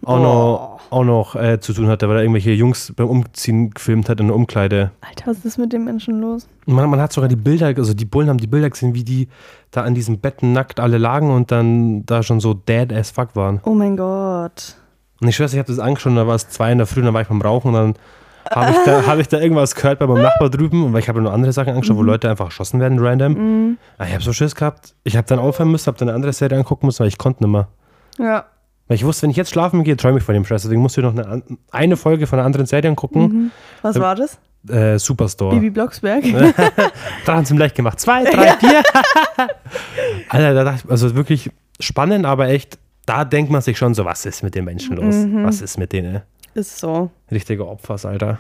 auch noch, auch noch äh, zu tun hatte, weil er irgendwelche Jungs beim Umziehen gefilmt hat in der Umkleide. Alter, was ist mit den Menschen los? Und man, man hat sogar die Bilder, also die Bullen haben die Bilder gesehen, wie die da an diesen Betten nackt alle lagen und dann da schon so dead as fuck waren. Oh mein Gott. Und ich schwör's, ich habe das angeschaut, da war es zwei in der Früh, dann war ich beim Rauchen und dann habe ich, da, *laughs* hab ich da irgendwas gehört bei meinem Nachbar drüben, und weil ich habe noch andere Sachen angeschaut, wo Leute einfach erschossen werden, random. Ah, Ich habe so Schiss gehabt. Ich habe dann aufhören müssen, habe dann eine andere Serie angucken müssen, weil ich konnte nicht mehr. Ja. Weil ich wusste, wenn ich jetzt schlafen gehe, träume ich von dem Scheiß. Deswegen musste ich noch eine, eine Folge von einer anderen Serie angucken. Was war das? äh, Superstore. Bibi Blocksberg. Drachen zum Leicht gemacht. Zwei, drei, vier. *laughs* Alter, da dachte ich, also wirklich spannend, aber echt, da denkt man sich schon so, was ist mit den Menschen los? Mhm. Was ist mit denen? Ist so. Richtige Opfers, Alter.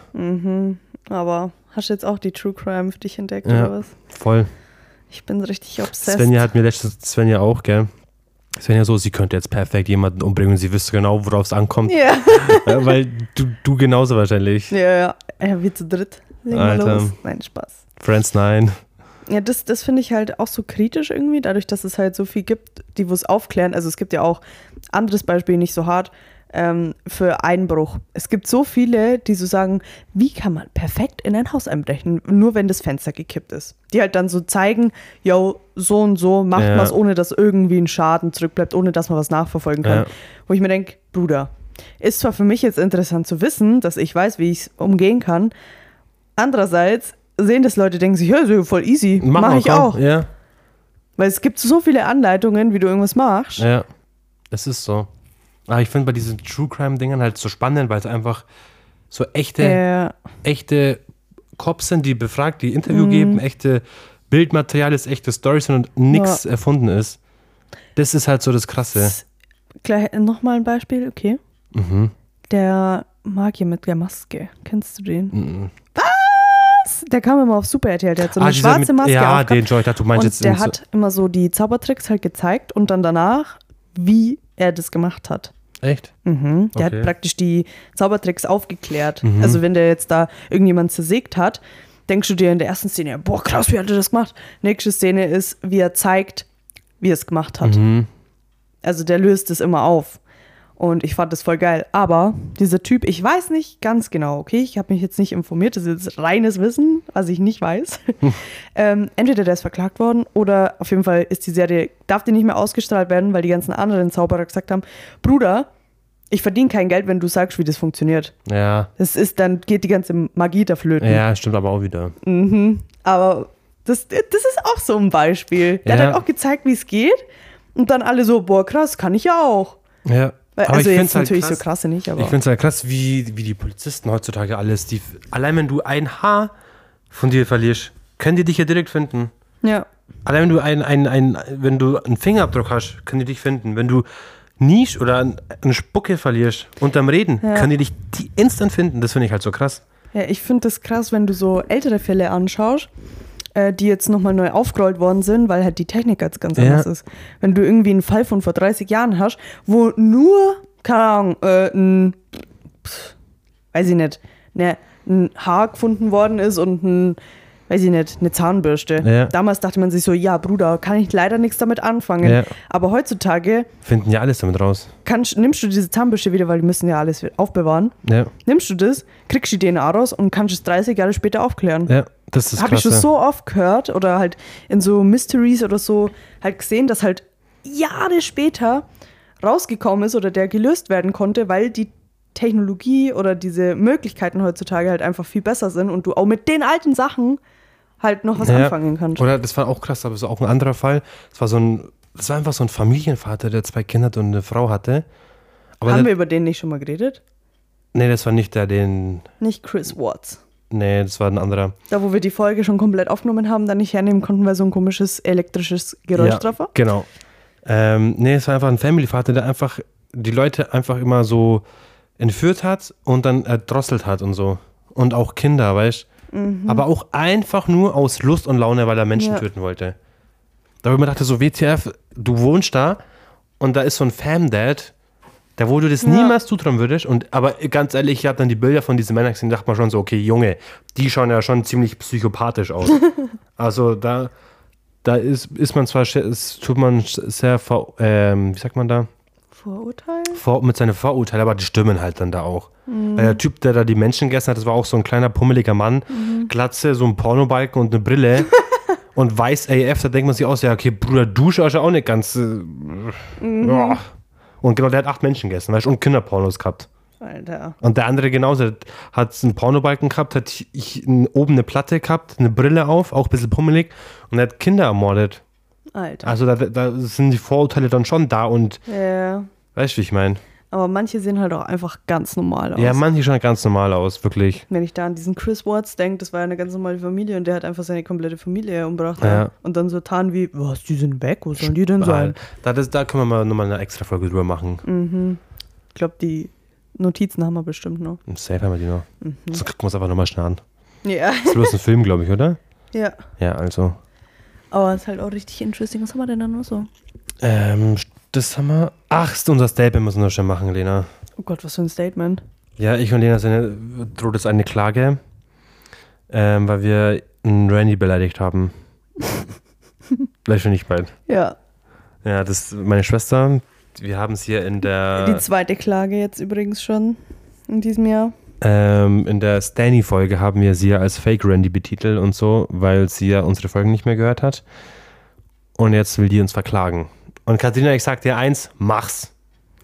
Aber hast du jetzt auch die True Crime für dich entdeckt Ja. oder was? Voll. Ich bin richtig obsessed. Svenja hat mir letztens, Svenja auch, gell? Svenja so, sie könnte jetzt perfekt jemanden umbringen und sie wüsste genau, worauf es ankommt. Ja. *laughs* Äh, weil du, du genauso wahrscheinlich. ja, ja. Ja, wir zu dritt. Legen Alter. los. Nein, Spaß. Friends 9. Ja, das, das finde ich halt auch so kritisch irgendwie, dadurch, dass es halt so viel gibt, die wo es aufklären. Also es gibt ja auch anderes Beispiel, nicht so hart, ähm, für Einbruch. Es gibt so viele, die so sagen, wie kann man perfekt in ein Haus einbrechen, nur wenn das Fenster gekippt ist. Die halt dann so zeigen, yo, so und so macht Ja. man es, ohne dass irgendwie ein Schaden zurückbleibt, ohne dass man was nachverfolgen kann. Ja. Wo ich mir denke, Bruder, ist zwar für mich jetzt interessant zu wissen, dass ich weiß, wie ich es umgehen kann. Andererseits sehen das Leute, denken sich, ja, ist ja voll easy, Mach mache mal, ich komm. auch. Ja, Weil es gibt so viele Anleitungen, wie du irgendwas machst. ja. Es ist so. Aber ich finde bei diesen True Crime-Dingern halt so spannend, weil es einfach so echte, Äh, echte Cops sind, die befragt, die Interview Mhm. geben, echte Bildmaterial ist, echte Storys sind und nichts erfunden ist. Das ist halt so das Krasse. gleich nochmal ein Beispiel, okay. Mhm. Der Magier mit der Maske, kennst du den? Mhm. Was? Der kam immer auf Super RTL, der hat so eine Ah, schwarze mit- Maske Ja, den Joy, du meinst und jetzt der in so- hat immer so die Zaubertricks halt gezeigt und dann danach, wie er das gemacht hat. Echt? Mhm. Der Okay. hat praktisch die Zaubertricks aufgeklärt. Mhm. Also wenn der jetzt da irgendjemand zersägt hat, denkst du dir in der ersten Szene, boah krass, wie hat er das gemacht? Nächste Szene ist, wie er zeigt, wie er es gemacht hat. Mhm. Also der löst es immer auf. Und ich fand das voll geil. Aber dieser Typ, ich weiß nicht ganz genau, okay, ich habe mich jetzt nicht informiert, das ist jetzt reines Wissen, was ich nicht weiß. *laughs* ähm, entweder der ist verklagt worden oder auf jeden Fall ist die Serie, darf die nicht mehr ausgestrahlt werden, weil die ganzen anderen Zauberer gesagt haben, Bruder, ich verdiene kein Geld, wenn du sagst, wie das funktioniert. Ja. Das ist, dann geht die ganze Magie da flöten. Ja, stimmt aber auch wieder. Mhm. Aber das, das ist auch so ein Beispiel. Der Ja. hat halt auch gezeigt, wie es geht. Und dann alle so, boah, krass, kann ich ja auch. Ja. Weil, Aber also ich jetzt halt natürlich krass. so krasse nicht, aber. Ich finde es halt krass, wie, wie die Polizisten heutzutage alles, die, allein wenn du ein Haar von dir verlierst, können die dich ja direkt finden. ja. Allein wenn du ein, ein, ein, wenn du einen Fingerabdruck hast, können die dich finden. Wenn du niest oder ein- eine Spucke verlierst unterm Reden, Ja. können die dich die instant finden. Das finde ich halt so krass. ja, ich finde das krass, wenn du so ältere Fälle anschaust, äh, die jetzt nochmal neu aufgerollt worden sind, weil halt die Technik jetzt ganz Ja. anders ist. Wenn du irgendwie einen Fall von vor 30 Jahren hast, wo nur, keine Ahnung, äh, ein, pff, weiß ich nicht, ne, ein Haar gefunden worden ist und ein, weiß ich nicht, eine Zahnbürste. Ja. Damals dachte man sich so, ja, Bruder, kann ich leider nichts damit anfangen. Ja. Aber heutzutage Finden ja alles damit raus. kannst, nimmst du diese Zahnbürste wieder, weil die müssen ja alles aufbewahren. Ja, Nimmst du das, kriegst die DNA raus und kannst es 30 Jahre später aufklären. ja das ist Habe ich schon so oft gehört oder halt in so Mysteries oder so halt gesehen, dass halt Jahre später rausgekommen ist oder der gelöst werden konnte, weil die Technologie oder diese Möglichkeiten heutzutage halt einfach viel besser sind und du auch mit den alten Sachen halt noch was Ja. anfangen kannst. Oder das war auch krass, aber so auch ein anderer Fall. Das war so ein, das war einfach so ein Familienvater, der zwei Kinder und eine Frau hatte. Aber Haben der, wir über den nicht schon mal geredet? nee, das war nicht der, den, Nicht Chris Watts. Nee, das war ein anderer. Da, wo wir die Folge schon komplett aufgenommen haben, dann nicht hernehmen konnten, weil so ein komisches elektrisches Geräusch ja, drauf war. Genau. Ähm, nee, es war einfach ein Family-Vater, der einfach die Leute einfach immer so entführt hat und dann erdrosselt hat und so. Und auch Kinder, weißt Aber auch einfach nur aus Lust und Laune, weil er Menschen Ja. töten wollte. Da habe ich mir dachte, so WTF, du wohnst da und da ist so ein Fam-Dad, der wo du das Ja. niemals zutrauen würdest. Und, aber ganz ehrlich, ich habe dann die Bilder von diesen Männern gesehen, dachte man schon so, okay, Junge, die schauen ja schon ziemlich psychopathisch aus. *laughs* also da, da ist, ist man zwar, es tut man sehr, ver, ähm, wie sagt man da? Vorurteil? vor, mit seinen Vorurteilen, aber die stimmen halt dann da auch. Weil der Typ, der da die Menschen gegessen hat, das war auch so ein kleiner pummeliger Mann, Glatze, so ein Pornobalken und eine Brille *laughs* und weiß AF, da denkt man sich aus, ja, okay, Bruder, du schaust ja auch nicht ganz. Äh, ja. Und genau, der hat acht Menschen gegessen, weißt du, und Kinderpornos gehabt. Alter. Und der andere genauso, hat einen Pornobalken gehabt, hat hi- oben eine Platte gehabt, eine Brille auf, auch ein bisschen pummelig und er hat Kinder ermordet. Alter. Also da, da sind die Vorurteile dann schon da und Ja. weißt du, wie ich meine? Aber manche sehen halt auch einfach ganz normal aus. Ja, manche schauen ganz normal aus, wirklich. Wenn ich da an diesen Chris Watts denke, das war ja eine ganz normale Familie und der hat einfach seine komplette Familie umgebracht. Ja. Und dann so tan wie, was, die sind weg, wo sollen die denn sein? Da, das, da können wir mal nochmal eine extra Folge drüber machen. Mhm. Ich glaube, die Notizen haben wir bestimmt noch. Safe haben wir die noch. Mhm. So gucken wir uns einfach nochmal schnell an. Ja. Das ist bloß ein Film, glaube ich, oder? ja. Ja, also. Aber es ist halt auch richtig interesting. Was haben wir denn da noch so? Ähm, das haben wir. Ach, ist unser Statement müssen wir schnell machen, Lena. Oh Gott, was für ein Statement. Ja, ich und Lena sind, droht jetzt eine Klage, ähm, weil wir einen Randy beleidigt haben. *laughs* Vielleicht schon nicht bald. Ja. Ja, das ist meine Schwester. Wir haben es hier in der, Die zweite Klage jetzt übrigens schon in diesem Jahr. ähm, in der Stanny-Folge haben wir sie ja als Fake Randy betitelt und so, weil sie ja unsere Folgen nicht mehr gehört hat. Und jetzt will die uns verklagen. Und Katharina, ich sag dir eins, mach's.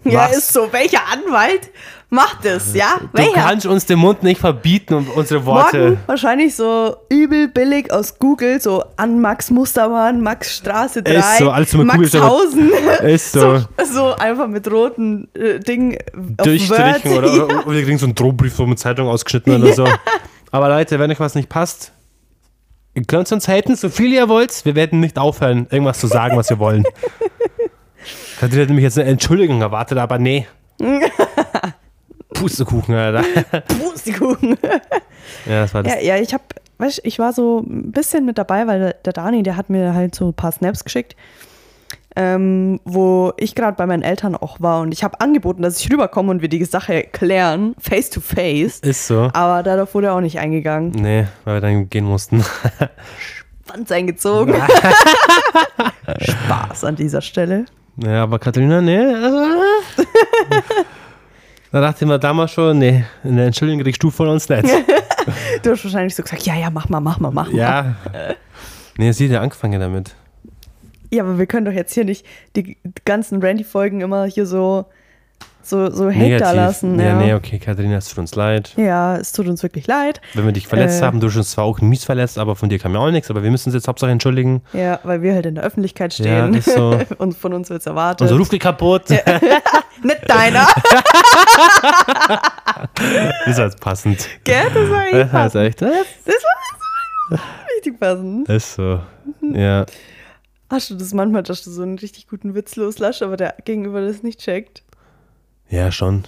Ja, Mach's. ist so. Welcher Anwalt macht es, ja? Du Welcher? kannst uns den Mund nicht verbieten und unsere Worte. Morgen wahrscheinlich so übel billig aus Google, so an Max Mustermann, Max Straße 3, Ist so, alles mit Max Google- Hausen. *laughs* Ist so. so. So einfach mit roten äh, Ding auf durchstrichen Word. oder, *laughs* Ja. oder, oder wir kriegen so einen Drohbrief so mit Zeitung ausgeschnitten oder so. Aber Leute, wenn euch was nicht passt, ihr könnt uns haten, so viel ihr wollt. Wir werden nicht aufhören, irgendwas zu sagen, was wir wollen. Katrin hätte nämlich jetzt eine Entschuldigung erwartet, aber nee. *laughs* Pustekuchen, Alter. *laughs* Pustekuchen. Ja, das war das. Ja, ja, ich hab, weißt, ich war so ein bisschen mit dabei, weil der, Dani, der hat mir halt so ein paar Snaps geschickt, ähm, wo ich gerade bei meinen Eltern auch war und ich habe angeboten, dass ich rüberkomme und wir die Sache klären, face to face. Ist so. Aber darauf wurde er auch nicht eingegangen. Nee, weil wir dann gehen mussten. Schwanz eingezogen. *laughs* Spaß an dieser Stelle. Ja, aber Katharina, nee. also- *laughs* Da dachte ich mir damals schon, nee, eine Entschuldigung kriegst du von uns nicht. *laughs* Du hast wahrscheinlich so gesagt, ja, ja, mach mal, mach mal, mach mal. Ja. Nee, sie hat ja angefangen damit. Ja, aber wir können doch jetzt hier nicht die ganzen Randy-Folgen immer hier so, so, so Hate Negativ. da lassen. Ja, Ja, nee, okay, Katharina, es tut uns leid. ja, es tut uns wirklich leid. Wenn wir dich verletzt Äh. haben, du hast uns zwar auch mies verletzt, aber von dir kam ja auch nichts, aber wir müssen uns jetzt Hauptsache entschuldigen. Ja, weil wir halt in der Öffentlichkeit Ja, stehen. ist so. *laughs* Und von uns wird es erwartet. Unser Ruf geht kaputt. *laughs* Nicht deiner. *laughs* ist halt passend. Gell? Das war Das echt ist passend. echt. Das Das war richtig passend. ist so. Ja. Hast du das manchmal, dass du so einen richtig guten Witz loslässt, aber der Gegenüber das nicht checkt? Ja, schon.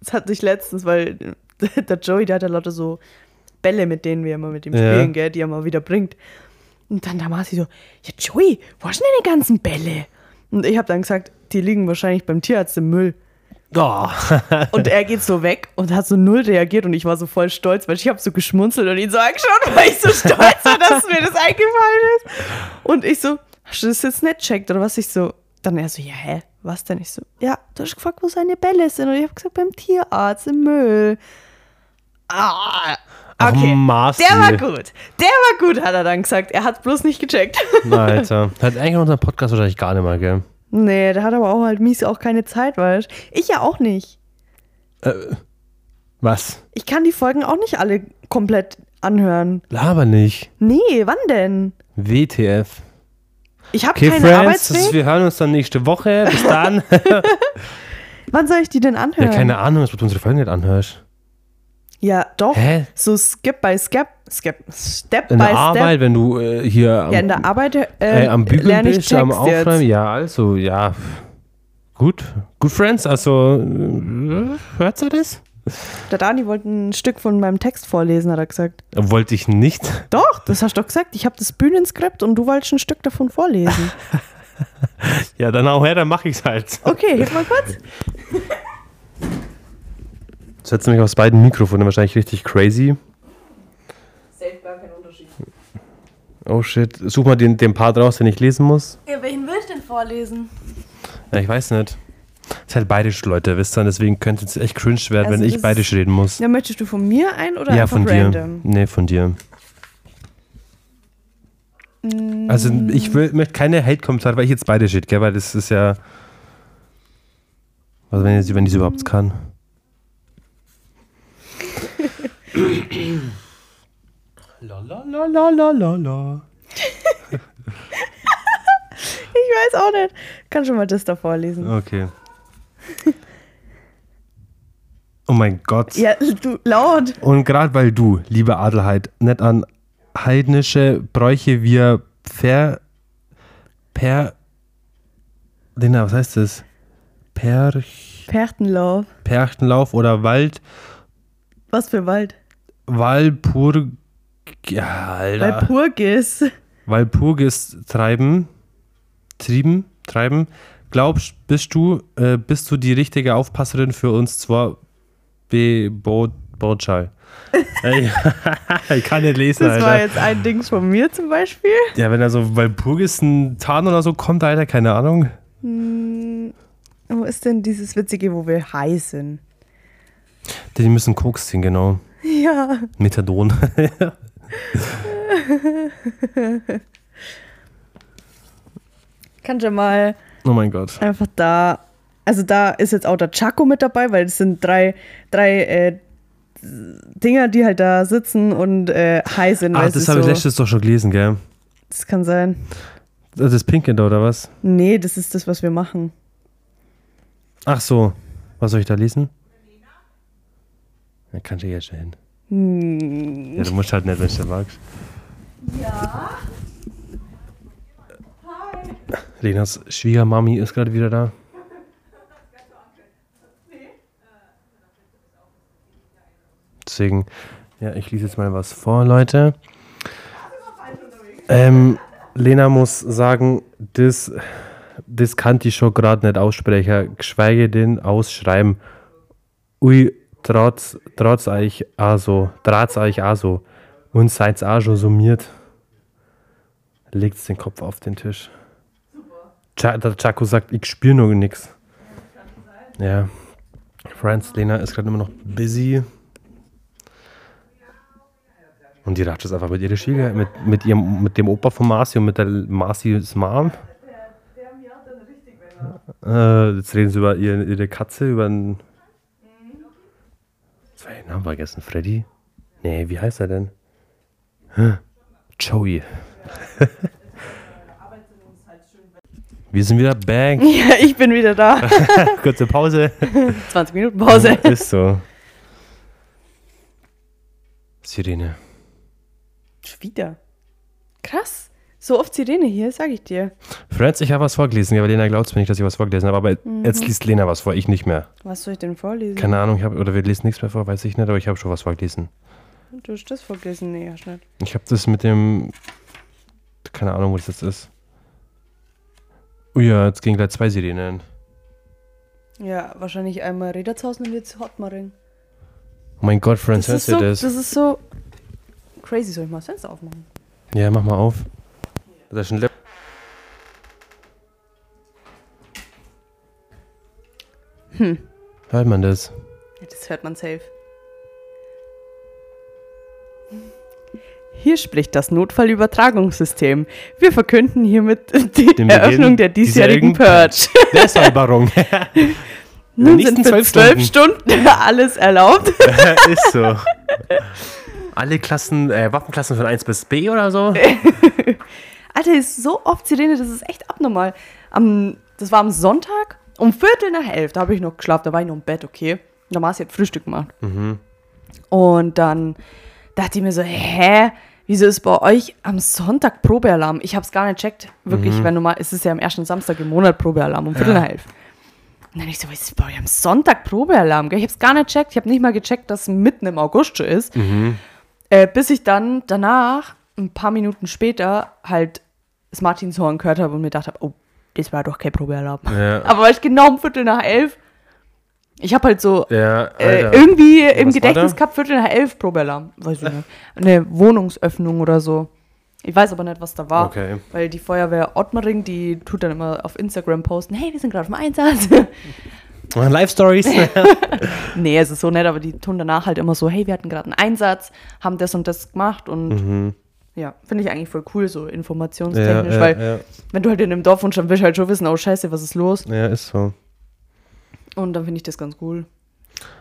Das hatte ich letztens, weil *laughs* der Joey, der hat ja lauter so Bälle, mit denen wir immer mit ihm Ja. spielen, gell, die er mal wieder bringt. Und dann da war sie so, ja Joey, wo sind denn die ganzen Bälle? Und ich habe dann gesagt, die liegen wahrscheinlich beim Tierarzt im Müll. Oh. *laughs* Und er geht so weg und hat so null reagiert und ich war so voll stolz, weil ich habe so geschmunzelt und ihn so angeschaut, weil ich so stolz war, dass mir das eingefallen ist. Und ich so, hast du das jetzt nicht checkt oder was? Ich so, dann er so, ja, hä, was denn? Ich so, ja, du hast gefragt, wo seine Bälle sind und ich habe gesagt, beim Tierarzt im Müll. Ah, Ach, okay. Marci. Der war gut. Der war gut, hat er dann gesagt. Er hat bloß nicht gecheckt. Alter. Hat eigentlich unseren Podcast wahrscheinlich gar nicht mal, gell? nee, der hat aber auch halt mies auch keine Zeit, weißt Ich ja auch nicht. Was? Ich kann die Folgen auch nicht alle komplett anhören. Laber nicht. Nee, wann denn? WTF. Ich habe Okay, keine Friends, Arbeitsweg. wir hören uns dann nächste Woche. Bis dann. *laughs* Wann soll ich die denn ja, anhören? keine Ahnung, dass du unsere Folgen nicht anhörst. Ja, doch. Hä? So Skip by Skip, Skip, Step In by der Step. Arbeit, wenn du äh, hier am, ja, in der Arbeit äh, äh, am Bügeln bist, am Aufräumen. jetzt. Ja, also, ja. Gut. Good Friends, also, äh, hört ihr das? Der Dani wollte ein Stück von meinem Text vorlesen, hat er gesagt. Wollte ich nicht. Doch, das hast du doch gesagt. Ich habe das Bühnenskript und du wolltest ein Stück davon vorlesen. *laughs* Ja, dann auch her, dann mache ich's halt. Okay, hilf mal kurz. Jetzt hört nämlich aus beiden Mikrofonen wahrscheinlich richtig crazy. Safe gar kein Unterschied. Oh shit. Such mal den, den Part raus, den ich lesen muss. Ja, welchen will ich denn vorlesen? Ja, ich weiß nicht. Das ist halt bayerisch, Leute, wisst ihr? Deswegen könnte es echt cringe werden, Also wenn ich bayerisch reden muss. Ja, möchtest du von mir ein oder Ja, von dir. random? Nee, von dir. Also ich will, möchte keine Hate-Kommentare, weil ich jetzt beide steht, gell? Weil das ist ja. Also wenn sie, wenn die überhaupt kann. la la la la la la la. *laughs* Ich weiß auch nicht. Kann schon mal das da vorlesen. Okay. Oh mein Gott. Ja, du, laut. Und gerade weil du, liebe Adelheid, nicht an heidnische Bräuche wie per, per, Lena, was heißt das? Per, Perchtenlauf. Perchtenlauf oder Wald, Was für Wald? Walpurg, ja, Alter. Walpurgis. Walpurgis treiben, trieben, treiben. Glaubst, bist du, äh, bist du die richtige Aufpasserin für uns zwar Be Bo? *laughs* Ey, *laughs* ich kann nicht lesen, Das war Alter. jetzt ein Dings von mir zum Beispiel. Ja, wenn da so Walpurgis ein Tarn oder so kommt, Alter, keine Ahnung. Hm, wo ist denn dieses Witzige, wo wir heißen? Die müssen Koks ziehen, genau. Ja. Methadon. *laughs* Kannst du mal oh mein Gott. einfach da. Also da ist jetzt auch der Chaco mit dabei, weil es sind drei, drei äh, Dinger, die halt da sitzen und äh, high sind. Ach, das habe ich so, letztes doch schon gelesen, gell? Das kann sein. Das ist Pinke da, oder was? Nee, das ist das, was wir machen. Ach so. Was soll ich da lesen? Ja, kannst du jetzt schon hin. Hm. Ja, du musst halt nicht, wenn du magst. Ja. Lenas Schwiegermami ist gerade wieder da. Deswegen, ja, ich lese jetzt mal was vor, Leute. Ähm, Lena muss sagen, das, das kann ich schon gerade nicht aussprechen, geschweige denn ausschreiben. Ui, trotz, trotz euch also, draht's euch also und seid's auch schon summiert. Legt's den Kopf auf den Tisch. Der Chaco sagt, ich spüre nur nichts. Ja. Franz Lena ist gerade immer noch busy. Und die ratscht es einfach mit ihrer Schwieger, mit, mit, ihrem, mit dem Opa von Marci und mit der Marci's Mom. Äh, jetzt reden sie über ihre, ihre Katze, über einen. Was war der Name vergessen? Freddy? Nee, wie heißt er denn? Joey. *laughs* Wir sind wieder back. *laughs* Ja, ich bin wieder da. *laughs* Kurze Pause. *laughs* 20 Minuten Pause. Ist so. Sirene. Schon wieder. Krass. So oft Sirene hier, sag ich dir. Friends, ich habe was vorgelesen, aber Lena glaubt mir nicht, dass ich was vorgelesen habe. Aber jetzt liest Lena was vor, ich nicht mehr. Was soll ich denn vorlesen? Keine Ahnung, ich hab, oder wir lesen nichts mehr vor, weiß ich nicht, aber ich habe schon was vorgelesen. Du hast das vorgelesen? Nee, hast nicht. Ich habe das mit dem. Keine Ahnung, wo das jetzt ist. Oh ja, jetzt gehen gleich zwei Sirenen. Ja, wahrscheinlich einmal Redershausen und jetzt Hotmaring. Oh mein Gott, ist, hörst so, du das das? ist so crazy. Soll ich mal das Fenster aufmachen? Ja, mach mal auf. Das ist ein Lab Hm. Hört man das? Ja, das hört man safe. Hier spricht das Notfallübertragungssystem. Wir verkünden hiermit *laughs* die Den Eröffnung der diesjährigen Purge. Der Säuberung. *laughs* Nun sind für zwölf zwölf Stunden *laughs* alles erlaubt. ist so. Alle Klassen, äh, Waffenklassen von 1 bis B oder so? Alter, ist so oft Sirene, das ist echt abnormal. Am, das war am Sonntag um Viertel nach elf, da habe ich noch geschlafen, da war ich noch im Bett, okay. Marci hat Frühstück gemacht. Und dann dachte ich mir so, hä, wieso ist bei euch am Sonntag Probealarm? Ich habe es gar nicht checkt, wirklich, wenn du mal, es ist ja am ersten Samstag im Monat Probealarm um Viertel Ja. nach elf. Und dann ich so, was ist bei euch am Sonntag Probealarm? gell? Ich habe es gar nicht checkt, ich habe nicht mal gecheckt, dass es mitten im August schon ist. Äh, bis ich dann danach, ein paar Minuten später, halt das Martinshorn gehört habe und mir gedacht habe, oh, das war doch kein Probealarm. Ja. *laughs* Aber war ich genau um Viertel nach elf. Ich habe halt so Ja, äh, irgendwie im Was war Gedächtnis gehabt, Viertel nach elf Probealarm. Weiß ich nicht. Eine Wohnungsöffnung oder so. Ich weiß aber nicht, was da war. Okay. Weil die Feuerwehr Ottmering, die tut dann immer auf Instagram posten, hey, wir sind gerade auf dem Einsatz. *laughs* Live Stories. *laughs* nee, es ist so nett, aber die tun danach halt immer so, hey, wir hatten gerade einen Einsatz, haben das und das gemacht und mhm. ja, finde ich eigentlich voll cool, so ja, informationstechnisch, ja, weil ja. wenn du halt in einem Dorf wohnst, dann willst du halt schon wissen, oh scheiße, was ist los? ja, ist so. Und dann finde ich das ganz cool.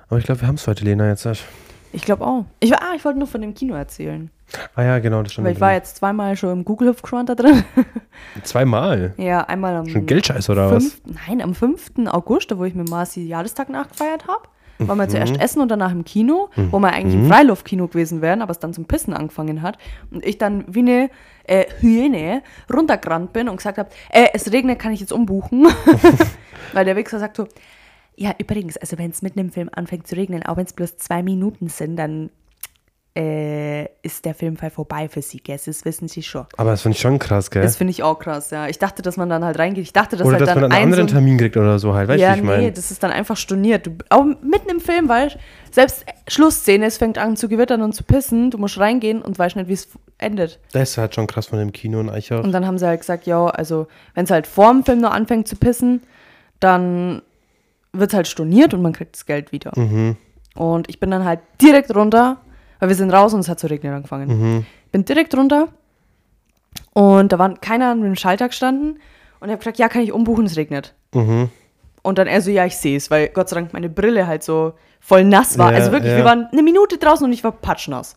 Aber ich glaube, wir haben es heute, Lena, jetzt. Ich glaube auch. Ich, ah, ich wollte nur von dem Kino erzählen. Ah ja, genau, das stimmt. Weil ich war jetzt zweimal schon im Google Hüpfgrund da drin. *laughs* Zweimal. Ja, einmal am Schon Geldscheiß oder was? fünf- Nein, am 5. August, wo ich mit Marci Jahrestag nachgefeiert habe. waren wir Mhm. zuerst essen und danach im Kino, wo wir eigentlich im Freiluftkino gewesen wären, aber es dann zum Pissen angefangen hat. Und ich dann wie eine äh, Hyäne runtergerannt bin und gesagt habe, äh, es regnet, kann ich jetzt umbuchen? *laughs* Weil der Wichser sagt so, ja, übrigens, also wenn es mitten im Film anfängt zu regnen, auch wenn es bloß zwei Minuten sind, dann äh, ist der Filmfall vorbei für sie, gell? Das wissen sie schon. Aber das finde ich schon krass, gell? Das finde ich auch krass, ja. Ich dachte, dass man dann halt reingeht. Ich dachte, dass Oder halt dass dann man einen ein anderen Termin kriegt oder so halt. Weißt du, ja, wie ich nee, meine? das ist dann einfach storniert. Du, auch mitten im Film, weil selbst Schlussszene, es fängt an zu gewittern und zu pissen, du musst reingehen und weißt nicht, wie es endet. Das ist halt schon krass von dem Kino in Eichach. Und dann haben sie halt gesagt, ja, also wenn es halt vor dem Film noch anfängt zu pissen, dann wird es halt storniert und man kriegt das Geld wieder. Mhm. Und ich bin dann halt direkt runter, weil wir sind raus und es hat zu regnen angefangen. Mhm. Bin direkt runter und da war keiner an dem Schalter gestanden und ich habe gesagt, ja, kann ich umbuchen, es regnet. Mhm. Und dann er so, ja, ich sehe es, weil Gott sei Dank meine Brille halt so voll nass war. Ja, also wirklich, ja. wir waren eine Minute draußen und ich war patschnass.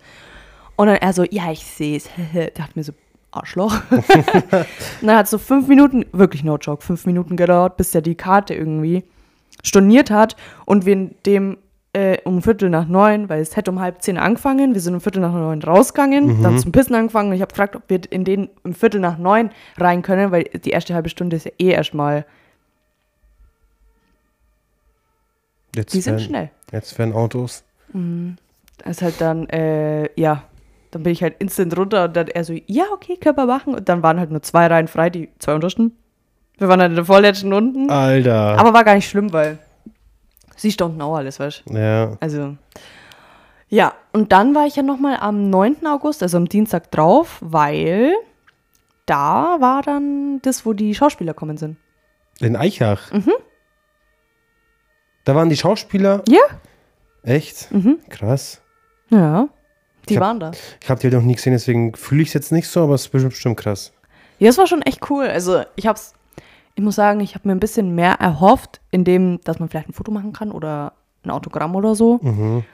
Und dann er so, ja, ich sehe es. *laughs* Hat mir so, Arschloch. *laughs* und dann hat es so fünf Minuten, wirklich no joke, fünf Minuten gedauert, bis er die Karte irgendwie storniert hat. Und wir in dem äh, um Viertel nach neun, weil es hätte um halb zehn angefangen, wir sind um Viertel nach neun rausgegangen, dann zum Pissen angefangen und ich habe gefragt, ob wir in den um Viertel nach neun rein können, weil die erste halbe Stunde ist ja eh erstmal, Jetzt die sind werden, schnell. Jetzt werden Autos. Das ist halt dann, äh, ja, dann bin ich halt instant runter und dann er so, ja, okay, wir machen. Und dann waren halt nur zwei Reihen frei, die zwei untersten. Wir waren halt in der vorletzten unten. Alter. Aber war gar nicht schlimm, weil sie standen auch alles, weißt du. ja. Also, ja. Und dann war ich ja nochmal am 9. August, also am Dienstag drauf, weil da war dann das, wo die Schauspieler kommen sind. In Eichach. Da waren die Schauspieler. Ja? Echt? Krass. Ja. Die hab- waren da. Ich habe die halt noch nie gesehen, deswegen fühle ich es jetzt nicht so, aber es ist bestimmt, bestimmt krass. Ja, es war schon echt cool. Also ich hab's, ich muss sagen, ich habe mir ein bisschen mehr erhofft, indem, dass man vielleicht ein Foto machen kann oder ein Autogramm oder so. Mhm.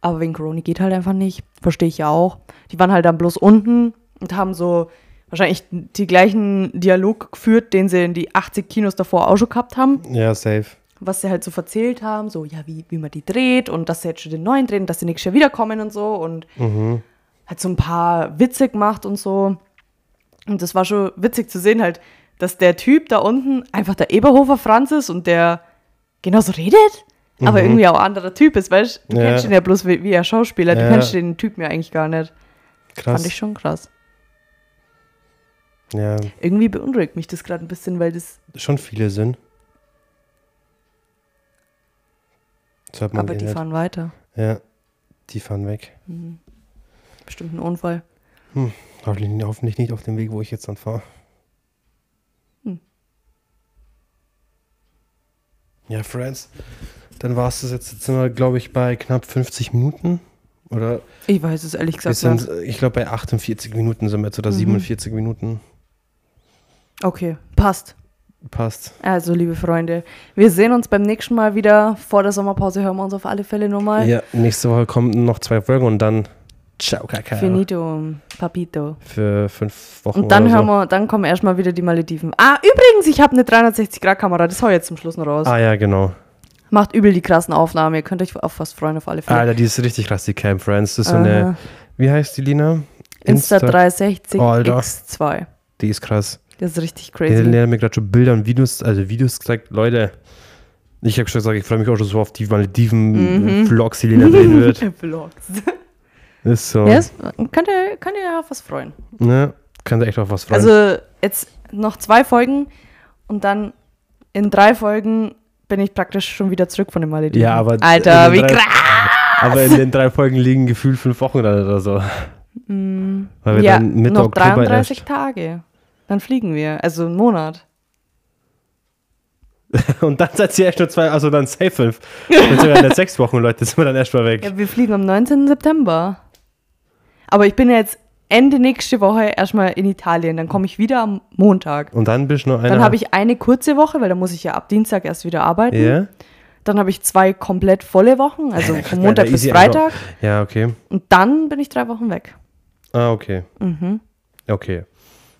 Aber wegen Corona geht halt einfach nicht. Verstehe ich ja auch. Die waren halt dann bloß unten und haben so wahrscheinlich die gleichen Dialog geführt, den sie in die 80 Kinos davor auch schon gehabt haben. Ja, safe. Was sie halt so verzählt haben, so, ja, wie, wie man die dreht und dass sie jetzt schon den neuen drehen, dass sie nächstes Jahr wiederkommen und so. Und Mhm. hat so ein paar Witze gemacht und so. Und das war schon witzig zu sehen, halt, dass der Typ da unten einfach der Eberhofer Franz ist und der genauso redet, aber irgendwie auch ein anderer Typ ist, weißt du? Du Mhm. Ja. kennst ihn ja bloß wie, wie er Schauspieler, du Ja. kennst den Typen ja eigentlich gar nicht. Krass. Fand ich schon krass. Ja, Irgendwie beunruhigt mich das gerade ein bisschen, weil das, schon viele sind. Aber eh die nicht. fahren weiter. Ja, die fahren weg. Bestimmt ein Unfall. Hoffentlich, hoffentlich nicht auf dem Weg, wo ich jetzt dann fahre. Ja, Friends. Dann war es das jetzt. Jetzt sind wir, glaube ich, bei knapp 50 Minuten. Oder Ich weiß es ehrlich gesagt sind, nicht. ich glaube, bei 48 Minuten sind wir jetzt oder Mhm. 47 Minuten. Okay, passt. Passt. Also, liebe Freunde, wir sehen uns beim nächsten Mal wieder. Vor der Sommerpause hören wir uns auf alle Fälle nochmal. Ja, nächste Woche kommen noch zwei Folgen und dann ciao, Kakao. Finito, Papito. Für fünf Wochen. Und dann hören so. wir, dann kommen erstmal wieder die Malediven. Ah, übrigens, ich habe eine 360-Grad-Kamera, das hau ich jetzt zum Schluss noch raus. Ah, ja, genau. Macht übel die krassen Aufnahmen, ihr könnt euch auf was freuen, auf alle Fälle. Alter, die ist richtig krass, die Cam Friends. Das ist so Aha. eine. Wie heißt die, Lina? Insta 360 Alter. X2. Die ist krass. Das ist richtig Die crazy. Lena hat mir gerade schon Bilder und Videos, also Videos gezeigt. Leute, ich habe schon gesagt, ich freue mich auch schon so auf die. Malediven-Vlogs, die Lena *laughs* drehen wird. Vlogs. Ist so. Yes, könnt ihr, könnt ihr auf was freuen. Ne? Kann sich echt auf was freuen. Also jetzt noch zwei Folgen und dann in drei Folgen bin ich praktisch schon wieder zurück von den Malediven. ja, aber. Alter, in wie den drei- krass! Aber in den drei Folgen liegen gefühlt fünf Wochen dann oder so. Weil wir Mm. Ja, dann Mitte noch Oktober 33 erst. Tage. Dann fliegen wir. Also einen Monat. *laughs* Und dann seid ihr erst nur zwei, also dann safe fünf. Dann sind wir in *laughs* sechs Wochen, Leute, sind wir dann erstmal weg. Ja, wir fliegen am 19. September. Aber ich bin jetzt Ende nächste Woche erstmal in Italien. Dann komme ich wieder am Montag. Und dann bist du noch einer. Dann habe ich eine kurze Woche, weil da muss ich ja ab Dienstag erst wieder arbeiten. Ja? Dann habe ich zwei komplett volle Wochen, also von Montag bis Freitag. Ja, okay. Und dann bin ich drei Wochen weg. Ah, okay. Mhm. Okay. *laughs*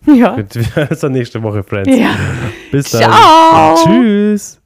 Ja. Gut, wir hören uns dann nächste Woche, Friends. Ja. Bis dann. Ciao. Tschüss.